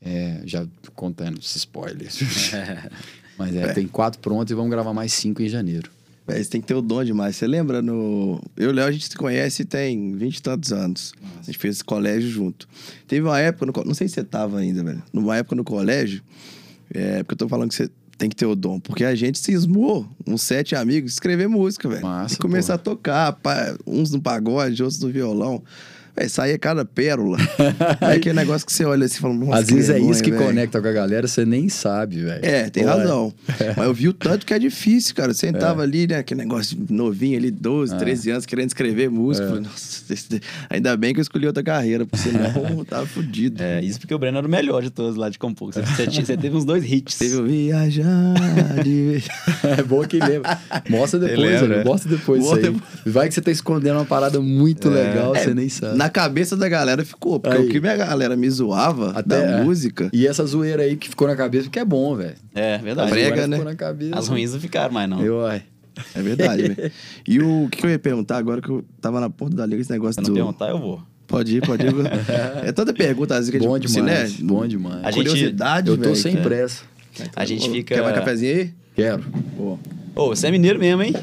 É, já contando esses spoilers. mas é, é, tem quatro prontos e vamos gravar mais cinco em janeiro. Véi, você tem que ter o dom demais. Você lembra no. Eu e o Léo, a gente se conhece tem vinte e tantos anos. Nossa. A gente fez esse colégio junto. Teve uma época, no... não sei se você tava ainda, velho. Numa época no colégio, é... porque eu tô falando que você tem que ter o dom. Porque a gente cismou, uns sete amigos, escrever música, velho. E começar a tocar, uns no pagode, outros no violão. Véi, saía cada pérola. é aquele negócio que você olha assim e fala, Às vezes é isso que véio. conecta com a galera, você nem sabe, velho. É, tem Pô, razão. É. Mas eu vi o tanto que é difícil, cara. Eu sentava é. ali, né? Aquele negócio novinho ali, 12, é. 13 anos, querendo escrever música. É. Falei, nossa, ainda bem que eu escolhi outra carreira, porque senão tava fudido. É, isso porque o Breno era o melhor de todos lá de compor. Você, você, teve uns dois hits. Teve o Viajar de... É bom que lembra. Mostra depois, lembra, Mostra depois isso aí. Vai que você tá escondendo uma parada muito é. legal, você nem sabe na cabeça da galera ficou. Porque aí. o que minha galera me zoava Até, da é. música. E essa zoeira aí que ficou na cabeça, que é bom, velho. É, verdade. Prega, né? As ruins não ficaram mais, não. Eu, ai. É verdade, velho. E o que, que, eu ia perguntar agora que eu tava na porta da liga, esse negócio Se não perguntar, eu vou. Pode ir, pode ir. é toda pergunta, às vezes, que a gente Bom demais, né? bom demais. A gente, Curiosidade, Eu tô véio, sem pressa. A gente fica... Quer mais cafezinho aí? Quero. Ô, oh, você é mineiro mesmo, hein?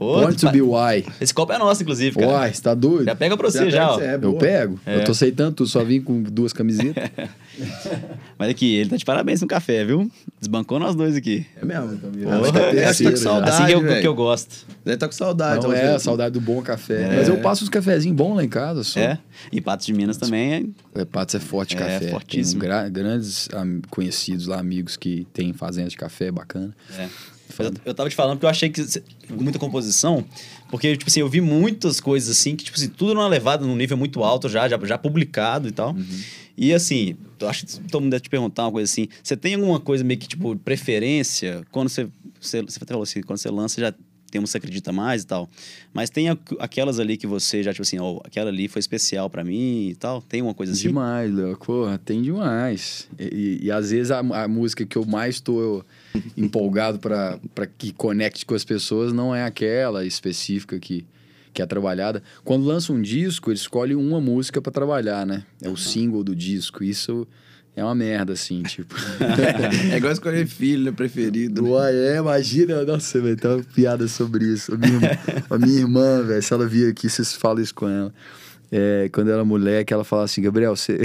Pô, Born to be why. Esse copo é nosso, inclusive, cara. Uai, você tá doido? Já pega pra você, já. já ó. É, eu pego. É. Eu tô aceitando, tu só vim com duas camisetas. Mas aqui, ele tá de parabéns no café, viu? Desbancou nós dois aqui. É mesmo? Porra, é, é, tá com saudade, assim que eu, que eu gosto. Deve tá com saudade. Não, é, saudade do bom café. É. Mas eu passo os cafezinhos bons lá em casa só. É, e Patos de Minas também é... é Patos é forte é, café. É, fortíssimo. Tem grandes conhecidos lá, amigos que têm fazendas de café bacana. É. Eu tava te falando porque eu achei que muita composição, porque, tipo assim, eu vi muitas coisas assim, que, tipo assim, tudo numa levada num nível muito alto já, já, já publicado e tal. Uhum. E assim, eu acho que todo mundo deve te perguntar uma coisa assim: você tem alguma coisa meio que, tipo, preferência quando você. Você, você falou assim, quando você lança, já tem um você acredita mais e tal. Mas tem aquelas ali que você já, tipo assim, ó, oh, aquela ali foi especial para mim e tal. Tem uma coisa assim? Demais, Léo. Porra, tem demais. E, e, e, às vezes a, a música que eu mais tô empolgado para que conecte com as pessoas não é aquela específica que, que é trabalhada. Quando lança um disco, ele escolhe uma música para trabalhar, né? É o single do disco. Isso é uma merda, assim, tipo. é igual escolher filho né, preferido. Né? Uai, é, imagina. Nossa, velho, tem uma piada sobre isso. A minha, a minha irmã, velho, se ela vir aqui, vocês falam isso com ela. É, quando ela era moleque, ela falava assim: Gabriel, você.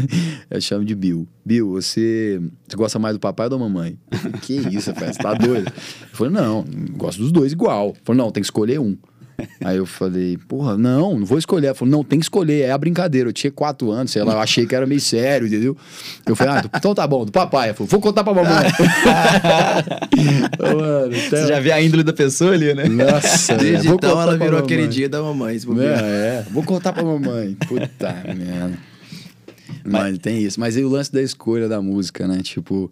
eu chamo de Bill. Bill, você, você gosta mais do papai ou da mamãe? que isso, rapaz, você tá doido? Eu falei: não, gosto dos dois igual. Eu falei: não, tem que escolher um. Aí eu falei, porra, não, não vou escolher. Ela falou, não, tem que escolher, é a brincadeira. Eu tinha quatro anos, sei lá, eu achei que era meio sério, entendeu? Eu falei, ah, então tá bom, do papai. Ela falou, vou contar pra mamãe. Mano, então... Você já viu a índole da pessoa ali, né? Nossa, Desde então ela virou aquele dia da mamãe. É, é, vou contar pra mamãe. Puta merda. Mas, Mas tem isso. Mas aí o lance da escolha da música, né? Tipo,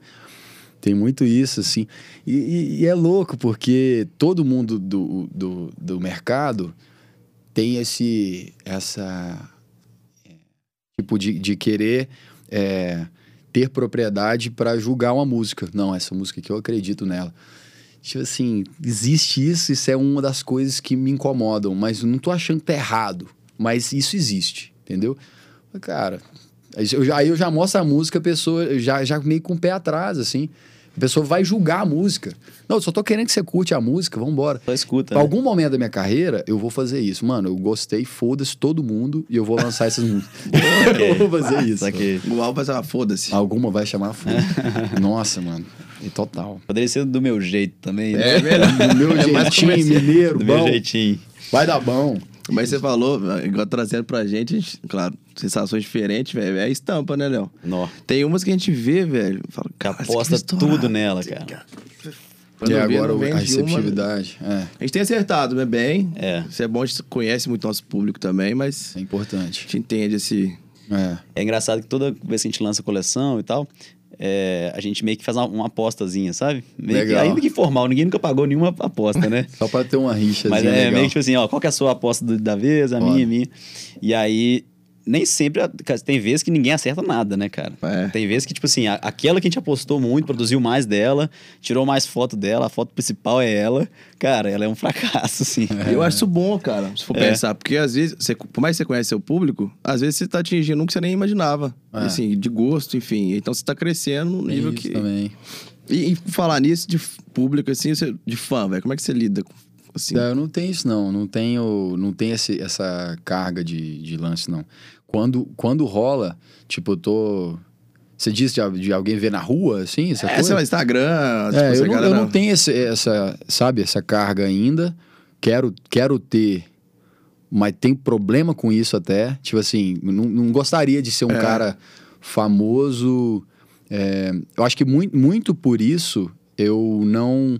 tem muito isso, assim. E, e, e, é louco, porque todo mundo do, do, do mercado tem esse, essa. É, tipo, de, de querer é, ter propriedade para julgar uma música. Não, essa música aqui eu acredito nela. Tipo assim, existe isso, isso é uma das coisas que me incomodam, mas não tô achando que tá errado. Mas isso existe, entendeu? Cara, Aí eu já mostro a música, a pessoa já, já meio com o pé atrás, assim. A pessoa vai julgar a música. Não, eu só tô querendo que você curte a música, vambora. Só escuta. Pra né? algum momento da minha carreira, eu vou fazer isso. Mano, eu gostei, foda-se todo mundo e eu vou lançar essas músicas. eu vou fazer isso. Aqui. O álbum vai chamar Foda-se. Alguma vai chamar Foda-se. Nossa, mano. E total. Poderia ser do meu jeito também. Né? É, melhor. Do meu jeitinho, mineiro, do bom. meu jeitinho. Vai dar bom. Mas você falou, igual trazendo pra gente, gente claro, sensações diferentes, velho. É a estampa, né, Léo? Tem umas que a gente vê, velho. Fala, que aposta tudo nela, cara. Quando e agora a receptividade. Uma... É. A gente tem acertado, né? Bem. É. Isso é bom, a gente conhece muito nosso público também, mas. É importante. A gente entende esse. É. é engraçado que toda vez que a gente lança coleção e tal, é, a gente meio que faz uma, uma apostazinha, sabe? Meio Legal. Que, ainda que formal, ninguém nunca pagou nenhuma aposta, né? Só pra ter uma rixa. Mas é legal. meio que tipo assim, ó, qual que é a sua aposta da vez, a Pode. minha, a minha. E aí nem sempre. Tem vezes que ninguém acerta nada, né, cara? É. Tem vezes que, tipo assim, a, aquela que a gente apostou muito, produziu mais dela, tirou mais foto dela, a foto principal é ela. Cara, ela é um fracasso, assim. É. Eu acho isso bom, cara, se for é. pensar. Porque às vezes, você, por mais que você conhece seu público, às vezes você tá atingindo um que você nem imaginava. É. Assim, de gosto, enfim. Então você tá crescendo no nível isso que. também. E, e falar nisso de público, assim, de fã, velho, como é que você lida com Assim. Eu não tenho isso, não. Não tenho, não tenho esse, essa carga de, de lance, não. Quando, quando rola, tipo, eu tô. Você disse de, de, alguém ver na rua, assim? Essa é, coisa? sei lá, Instagram. Tipo, é, eu, não, eu não tenho esse, essa, sabe, essa carga ainda. Quero, quero ter, mas tem problema com isso até. Tipo assim, não, não gostaria de ser um é. cara famoso. É, eu acho que muito, muito por isso eu não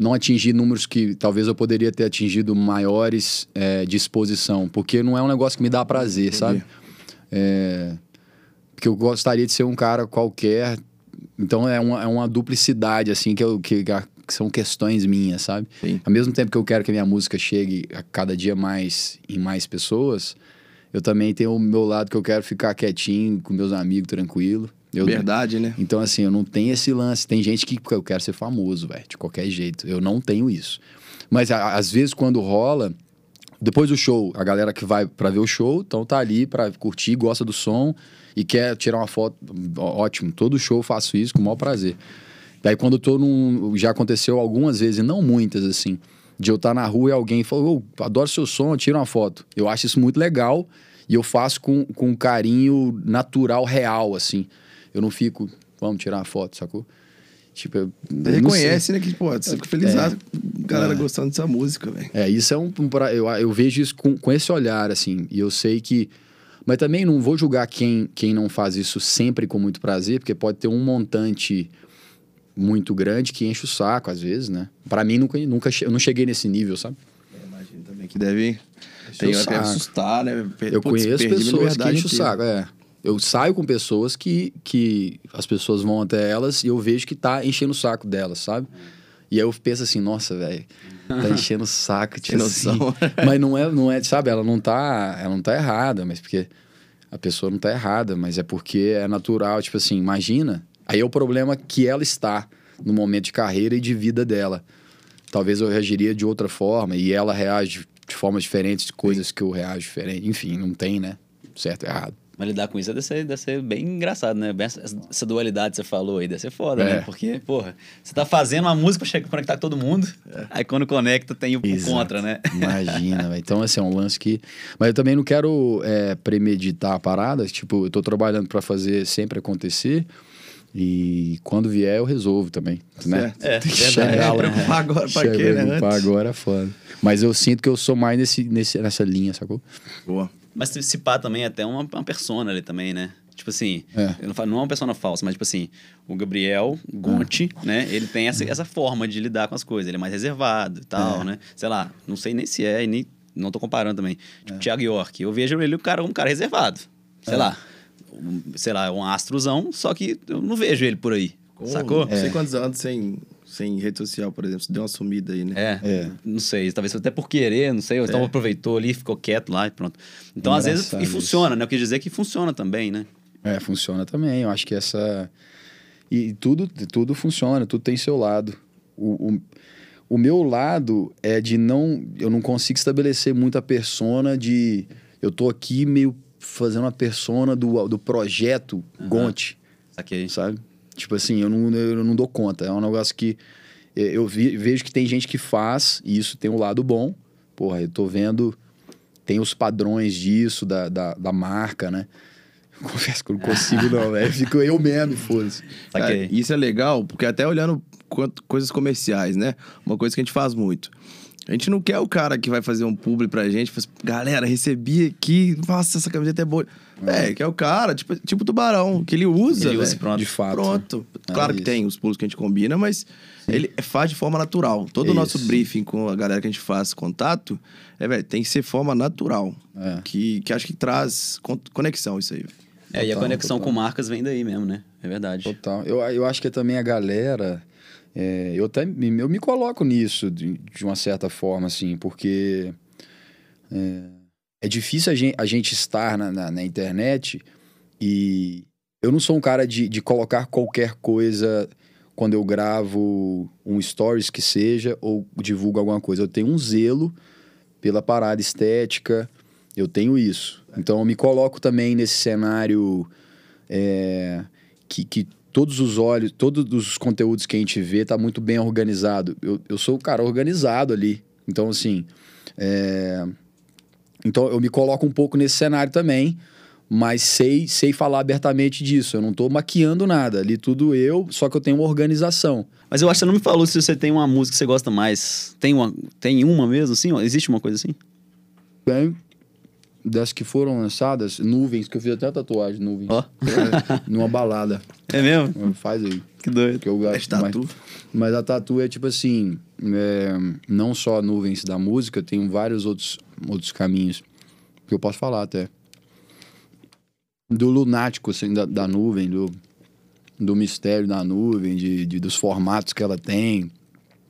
não atingir números que talvez eu poderia ter atingido maiores é, de exposição, porque não é um negócio que me dá prazer, Entendi. sabe? É, porque eu gostaria de ser um cara qualquer, então é uma, é uma duplicidade, assim, que, eu, que, que são questões minhas, sabe? Sim. Ao mesmo tempo que eu quero que a minha música chegue a cada dia mais em mais pessoas, eu também tenho o meu lado que eu quero ficar quietinho com meus amigos, tranquilo. Eu, Verdade, né? Então, assim, eu não tenho esse lance. Tem gente que eu quero ser famoso, velho, de qualquer jeito. Eu não tenho isso. Mas a, às vezes, quando rola, depois do show, a galera que vai para ver o show, então tá ali para curtir, gosta do som e quer tirar uma foto. Ótimo, todo show eu faço isso com o maior prazer. Daí, quando eu tô num. Já aconteceu algumas vezes, não muitas, assim, de eu estar tá na rua e alguém falou: oh, adoro seu som, tira uma foto. Eu acho isso muito legal e eu faço com, com um carinho natural, real, assim. Eu não fico, vamos tirar uma foto, sacou? Tipo, eu você reconhece, né? Que, pô, você fica feliz é, galera é. gostando dessa música, velho. É, isso é um. eu, eu vejo isso com, com esse olhar, assim. E eu sei que. Mas também não vou julgar quem, quem não faz isso sempre com muito prazer, porque pode ter um montante muito grande que enche o saco, às vezes, né? Para mim, nunca, nunca eu não cheguei nesse nível, sabe? É, imagino também que deve. Tem hora que assustar, né? Eu Putz, conheço pessoas que enchem o saco, é. Eu saio com pessoas que, que as pessoas vão até elas e eu vejo que tá enchendo o saco delas, sabe? E aí eu penso assim, nossa, velho, tá enchendo o saco, tipo assim. Mas não é, não é, sabe, ela não tá, ela não tá errada, mas porque a pessoa não tá errada, mas é porque é natural, tipo assim, imagina. Aí é o problema que ela está no momento de carreira e de vida dela. Talvez eu reagiria de outra forma e ela reage de formas diferentes, coisas que eu reajo diferente. Enfim, não tem, né? Certo errado. Mas lidar com isso deve ser, deve ser bem engraçado, né? Essa, essa dualidade que você falou aí deve ser foda, né? é. né? Porque, porra, você tá fazendo uma música pra conectar com todo mundo, é. aí quando conecta tem o Exato. contra, né? Imagina, velho. Então, assim, é um lance que. Mas eu também não quero é, premeditar a parada, tipo, eu tô trabalhando para fazer sempre acontecer. E quando vier, eu resolvo também. Né? É, Tem que verdade. chegar lá. Preocupar agora pra quê, né? Agora é foda. Mas eu sinto que eu sou mais nesse, nesse, nessa linha, sacou? Boa. Mas se pá também é até uma, uma persona ali também, né? Tipo assim, É. eu não, falo, não é uma persona falsa, mas tipo assim, o Gabriel Gonti, né? Ele tem essa, essa forma de lidar com as coisas. Ele é mais reservado e tal, É. né? Sei lá, não sei nem se é e nem... Não tô comparando também. Tipo, É. Thiago York. Eu vejo ele um cara, um cara reservado. Sei É. lá. um- sei lá, um astrozão, só que eu não vejo ele por aí. Como- Sacou? Não sei quantos anos sem, sem rede social, por exemplo. Você deu uma sumida aí, né? É, É. não sei, talvez até por querer, não sei, ou então É. aproveitou ali, ficou quieto lá e pronto. Então, às vezes, Engraçado e isso. funciona, né? Eu quis dizer que funciona também, né? É, funciona também. Eu acho que essa. E tudo, tudo funciona, tudo tem seu lado. O, o, o meu lado é de não. Eu não consigo estabelecer muita persona de. Eu tô aqui meio fazendo uma persona do, do projeto Gonte, Saquei. sabe? Tipo assim, eu não, eu não dou conta. É um negócio que. eh, Eu vi- vejo que tem gente que faz, e isso tem um lado bom. Porra, eu tô vendo. Tem os padrões disso, da, da, da marca, né? Confesso que eu não consigo, não, velho. Fico eu mesmo, foda-se. Saquei. isso é legal, porque até olhando quanto- coisas comerciais, né? Uma coisa que a gente faz muito. A gente não quer o cara que vai fazer um publi pra gente, faz, galera, recebi aqui, nossa, essa camiseta é boa. É, que é o cara, tipo, tipo tubarão, que ele usa. Ele usa e pronto. De fato. Pronto. É Claro que isso. tem os pulos que a gente combina, mas ele faz de forma natural. Todo o nosso Isso. briefing com a galera que a gente faz contato, é, velho, tem que ser forma natural. É. Que, que acho que traz con- conexão isso aí. É, e a Total, conexão total. com marcas vem daí mesmo, né? É verdade. Total. Eu, eu acho que também a galera. É, eu até eu me coloco nisso de, de uma certa forma, assim, porque é, é difícil a gente, a gente estar na, na, na internet e eu não sou um cara de, de colocar qualquer coisa quando eu gravo um stories que seja ou divulgo alguma coisa. Eu tenho um zelo pela parada estética, eu tenho isso. Então eu me coloco também nesse cenário é, que, que todos os olhos, todos os conteúdos que a gente vê tá muito bem organizado. Eu, eu sou o cara organizado ali. Então, assim. é, Então eu me coloco um pouco nesse cenário também, mas sei, sei falar abertamente disso. Eu não tô maquiando nada. Ali tudo eu, só que eu tenho uma organização. Mas eu acho que você não me falou se você tem uma música que você gosta mais. Tem uma, tem uma mesmo, assim? Existe uma coisa assim? Bem, das que foram lançadas, nuvens, que eu fiz até a tatuagem, nuvens. Ó. É, numa balada. É mesmo? Faz aí. Que doido. Que eu É gosto tatu. mais. Mas a tatu é tipo assim, é, não só nuvens da música, tem vários outros, outros caminhos que eu posso falar até. Do lunático, assim, da, da nuvem, do, do mistério da nuvem, de, de- dos formatos que ela tem,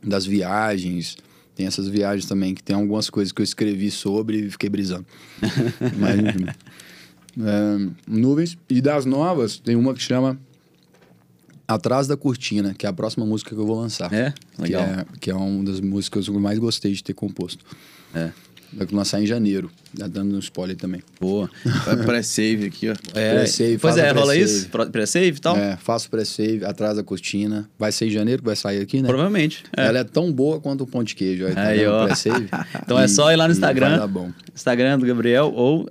das viagens. Tem essas viagens também, que tem algumas coisas que eu escrevi sobre e fiquei brisando. Mas, enfim. É, nuvens. E das novas, tem uma que chama Atrás da Cortina, que é a próxima música que eu vou lançar. É? Que Legal. é, que é uma das músicas que eu mais gostei de ter composto. É. Vai lançar em janeiro. Já dando um spoiler também. Boa. Vai pré-save aqui, ó. É, Pré-save, pois é, a rola isso? Pré-save e tal? É, faço pré-save, atrás da cortina. Vai ser em janeiro que vai sair aqui, né? Provavelmente. É. Ela é tão boa quanto o pão de queijo. Aí, tá Aí, ó. Pré-save. Então é só ir lá no E Instagram. Dar bom. Instagram do Gabriel ou.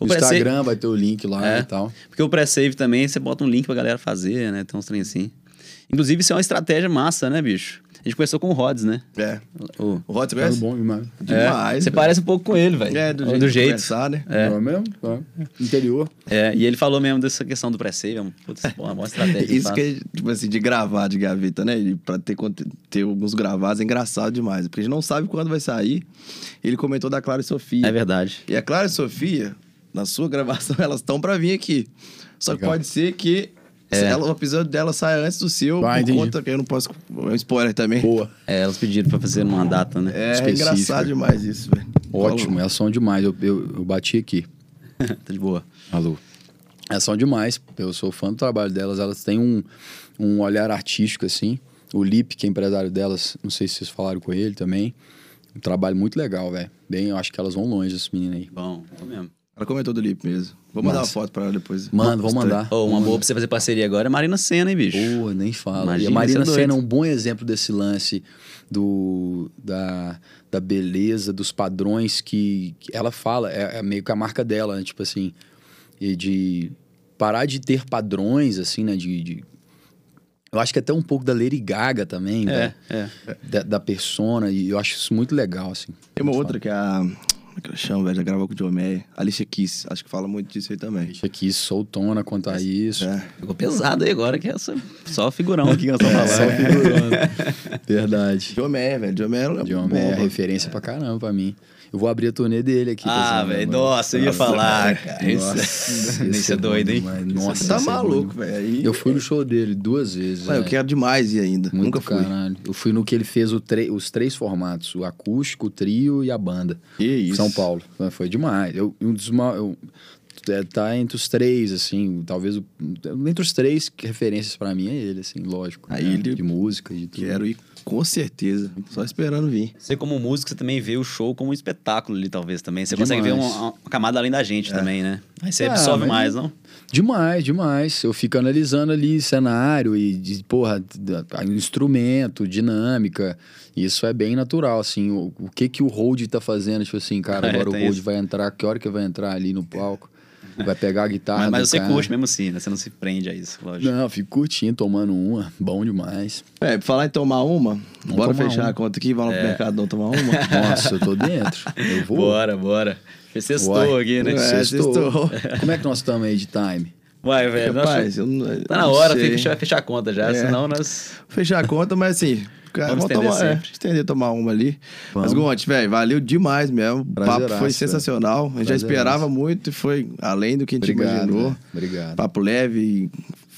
O Instagram vai ter o link lá É. e tal. Porque o pré-save também, você bota um link pra galera fazer, né? Tem uns trem assim. Inclusive, isso é uma estratégia massa, né, bicho? A gente começou com o Rods, né? É. O... O Tá conhece? bom demais. É, Demais. você velho. parece um pouco com ele, velho. É, do jeito, do de jeito. conversar, né? É. É mesmo? É. Interior. É, e ele falou mesmo dessa questão do pré-save. é Putz, uma boa estratégia. Isso faz. que é, tipo assim, de gravar de gaveta, né? E pra ter, ter alguns gravados é engraçado demais. Porque a gente não sabe quando vai sair. Ele comentou da Clara e Sofia. É verdade. E a Clara e Sofia, na sua gravação, elas estão pra vir aqui. Só que Legal. pode ser que se ela- o episódio dela saia antes do seu, Ah, por entendi. conta que eu não posso. É um spoiler também. Boa. É, elas pediram pra fazer numa data, né? É específica. engraçado demais isso, velho. Ótimo, elas são demais. Eu, eu, eu bati aqui. tá de boa. Alô. Elas são demais. Eu sou fã do trabalho delas. Elas têm um, um olhar artístico, assim. O Lip, que é empresário delas, não sei se vocês falaram com ele também. Um trabalho muito legal, velho. Bem, eu acho que elas vão longe, essas meninas aí. Bom, é mesmo. Ela comentou do Lip mesmo. Vou mandar Massa. uma foto pra ela depois. Mano, vou mandar. Ô, uma boa pra você fazer parceria agora é Marina Senna, hein, bicho? Pô, nem fala. Imagina, e a Marina é. Senna é um bom exemplo desse lance do, da, da beleza, dos padrões que, que ela fala. É, é meio que a marca dela, né? Tipo assim, e de parar de ter padrões, assim, né? De, de... Eu acho que até um pouco da Lady Gaga também, é, é. Da, da persona, e eu acho isso muito legal, assim. Tem uma outra que é a como é que ela chama, velho? Já gravou com o John Mayer. Alicia Keys, acho que fala muito disso aí também. Alicia Keys soltona quanto a isso. É. Ficou pesado aí agora, que é só, só figurão aqui que nós estamos falando. Só figurão. Verdade. John Mayer, velho. John Mayer é John Mayer é referência pra caramba pra mim. Eu vou abrir a turnê dele aqui. Ah, velho, nossa, eu ia falar, cara. Nossa, esse é doido, hein? Nossa, tá maluco, velho. Eu fui no show dele duas vezes. eu quero demais ir ainda. Muito Nunca fui. Caralho. Eu fui no que ele fez os três formatos: o acústico, o trio e a banda. Que isso. São Paulo. Foi demais. Eu, um dos eu, é, tá entre os três, assim, talvez entre os três referências para mim é ele, assim, lógico. Aí né? ele de música, de tudo. Quero ir com certeza. Só esperando vir. Você, como músico, você também vê o show como um espetáculo ali, talvez, também. Você demais. consegue ver uma, uma, camada além da gente é. também, né? Aí você é, absorve mais, não? Demais, demais. Eu fico analisando ali cenário e, de, porra, instrumento, dinâmica. Isso é bem natural, assim. O, o que que o hold tá fazendo? Tipo assim, cara, é, agora é, o hold isso. vai entrar, que hora que vai entrar ali no palco? Vai pegar a guitarra. Mas, mas você cara. curte mesmo assim, né? Você não se prende a isso, lógico. Não, fico curtindo, tomando uma. Bom demais. É, pra falar em tomar uma, vamos bora fechar uma. a conta aqui, vamos é. pro mercado não tomar uma. Nossa, eu tô dentro. Eu vou. Bora, bora. Sextou aqui, né? É, sextou. Como é que nós estamos aí de time? Vai, velho. Rapaz, eu não, Tá na hora, tem que fechar, fechar a conta já, é. senão nós. Fechar a conta, mas assim, Cara, vamos estender tomar, é, estender, tomar uma ali. Vamos. Mas, Gonte, velho, valeu demais mesmo. O papo foi sensacional. A gente já esperava muito e foi além do que a gente Obrigado, imaginou. Véio. Obrigado. Papo leve,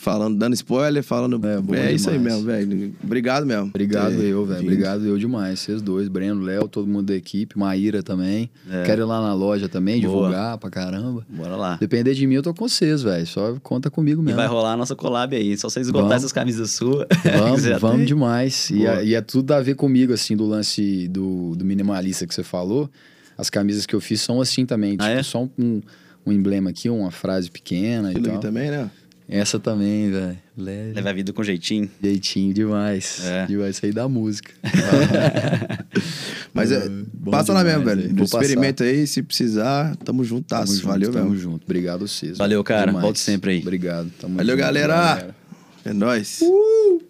falando, dando spoiler, falando. É, é isso aí mesmo, velho. Obrigado mesmo. Obrigado eu, velho. Obrigado eu demais. Vocês dois, Breno, Léo, todo mundo da equipe, Maíra também. É. Quero ir lá na loja também, Boa. divulgar pra caramba. Bora lá. Depender de mim, eu tô com vocês, velho. Só conta comigo mesmo. E vai rolar a nossa collab aí. Só vocês esgotar essas camisas suas. Vamos, vamos demais. E, é, e, é tudo a ver comigo, assim, do lance do, do minimalista que você falou. As camisas que eu fiz são assim também. Ah, tipo, é? só um, um emblema aqui, uma frase pequena e tal. também, né? Essa também, velho. Leva a vida com jeitinho. Jeitinho demais. É. Demais sair da música. Mas é, passa lá mesmo, velho. Experimenta aí, se precisar, tamo juntas. Tamo Valeu junto, mesmo. Tamo junto. Obrigado vocês. Valeu, cara. Demais. Volte sempre aí. Obrigado. Tamo Valeu, junto, galera. galera. É nóis. Uh!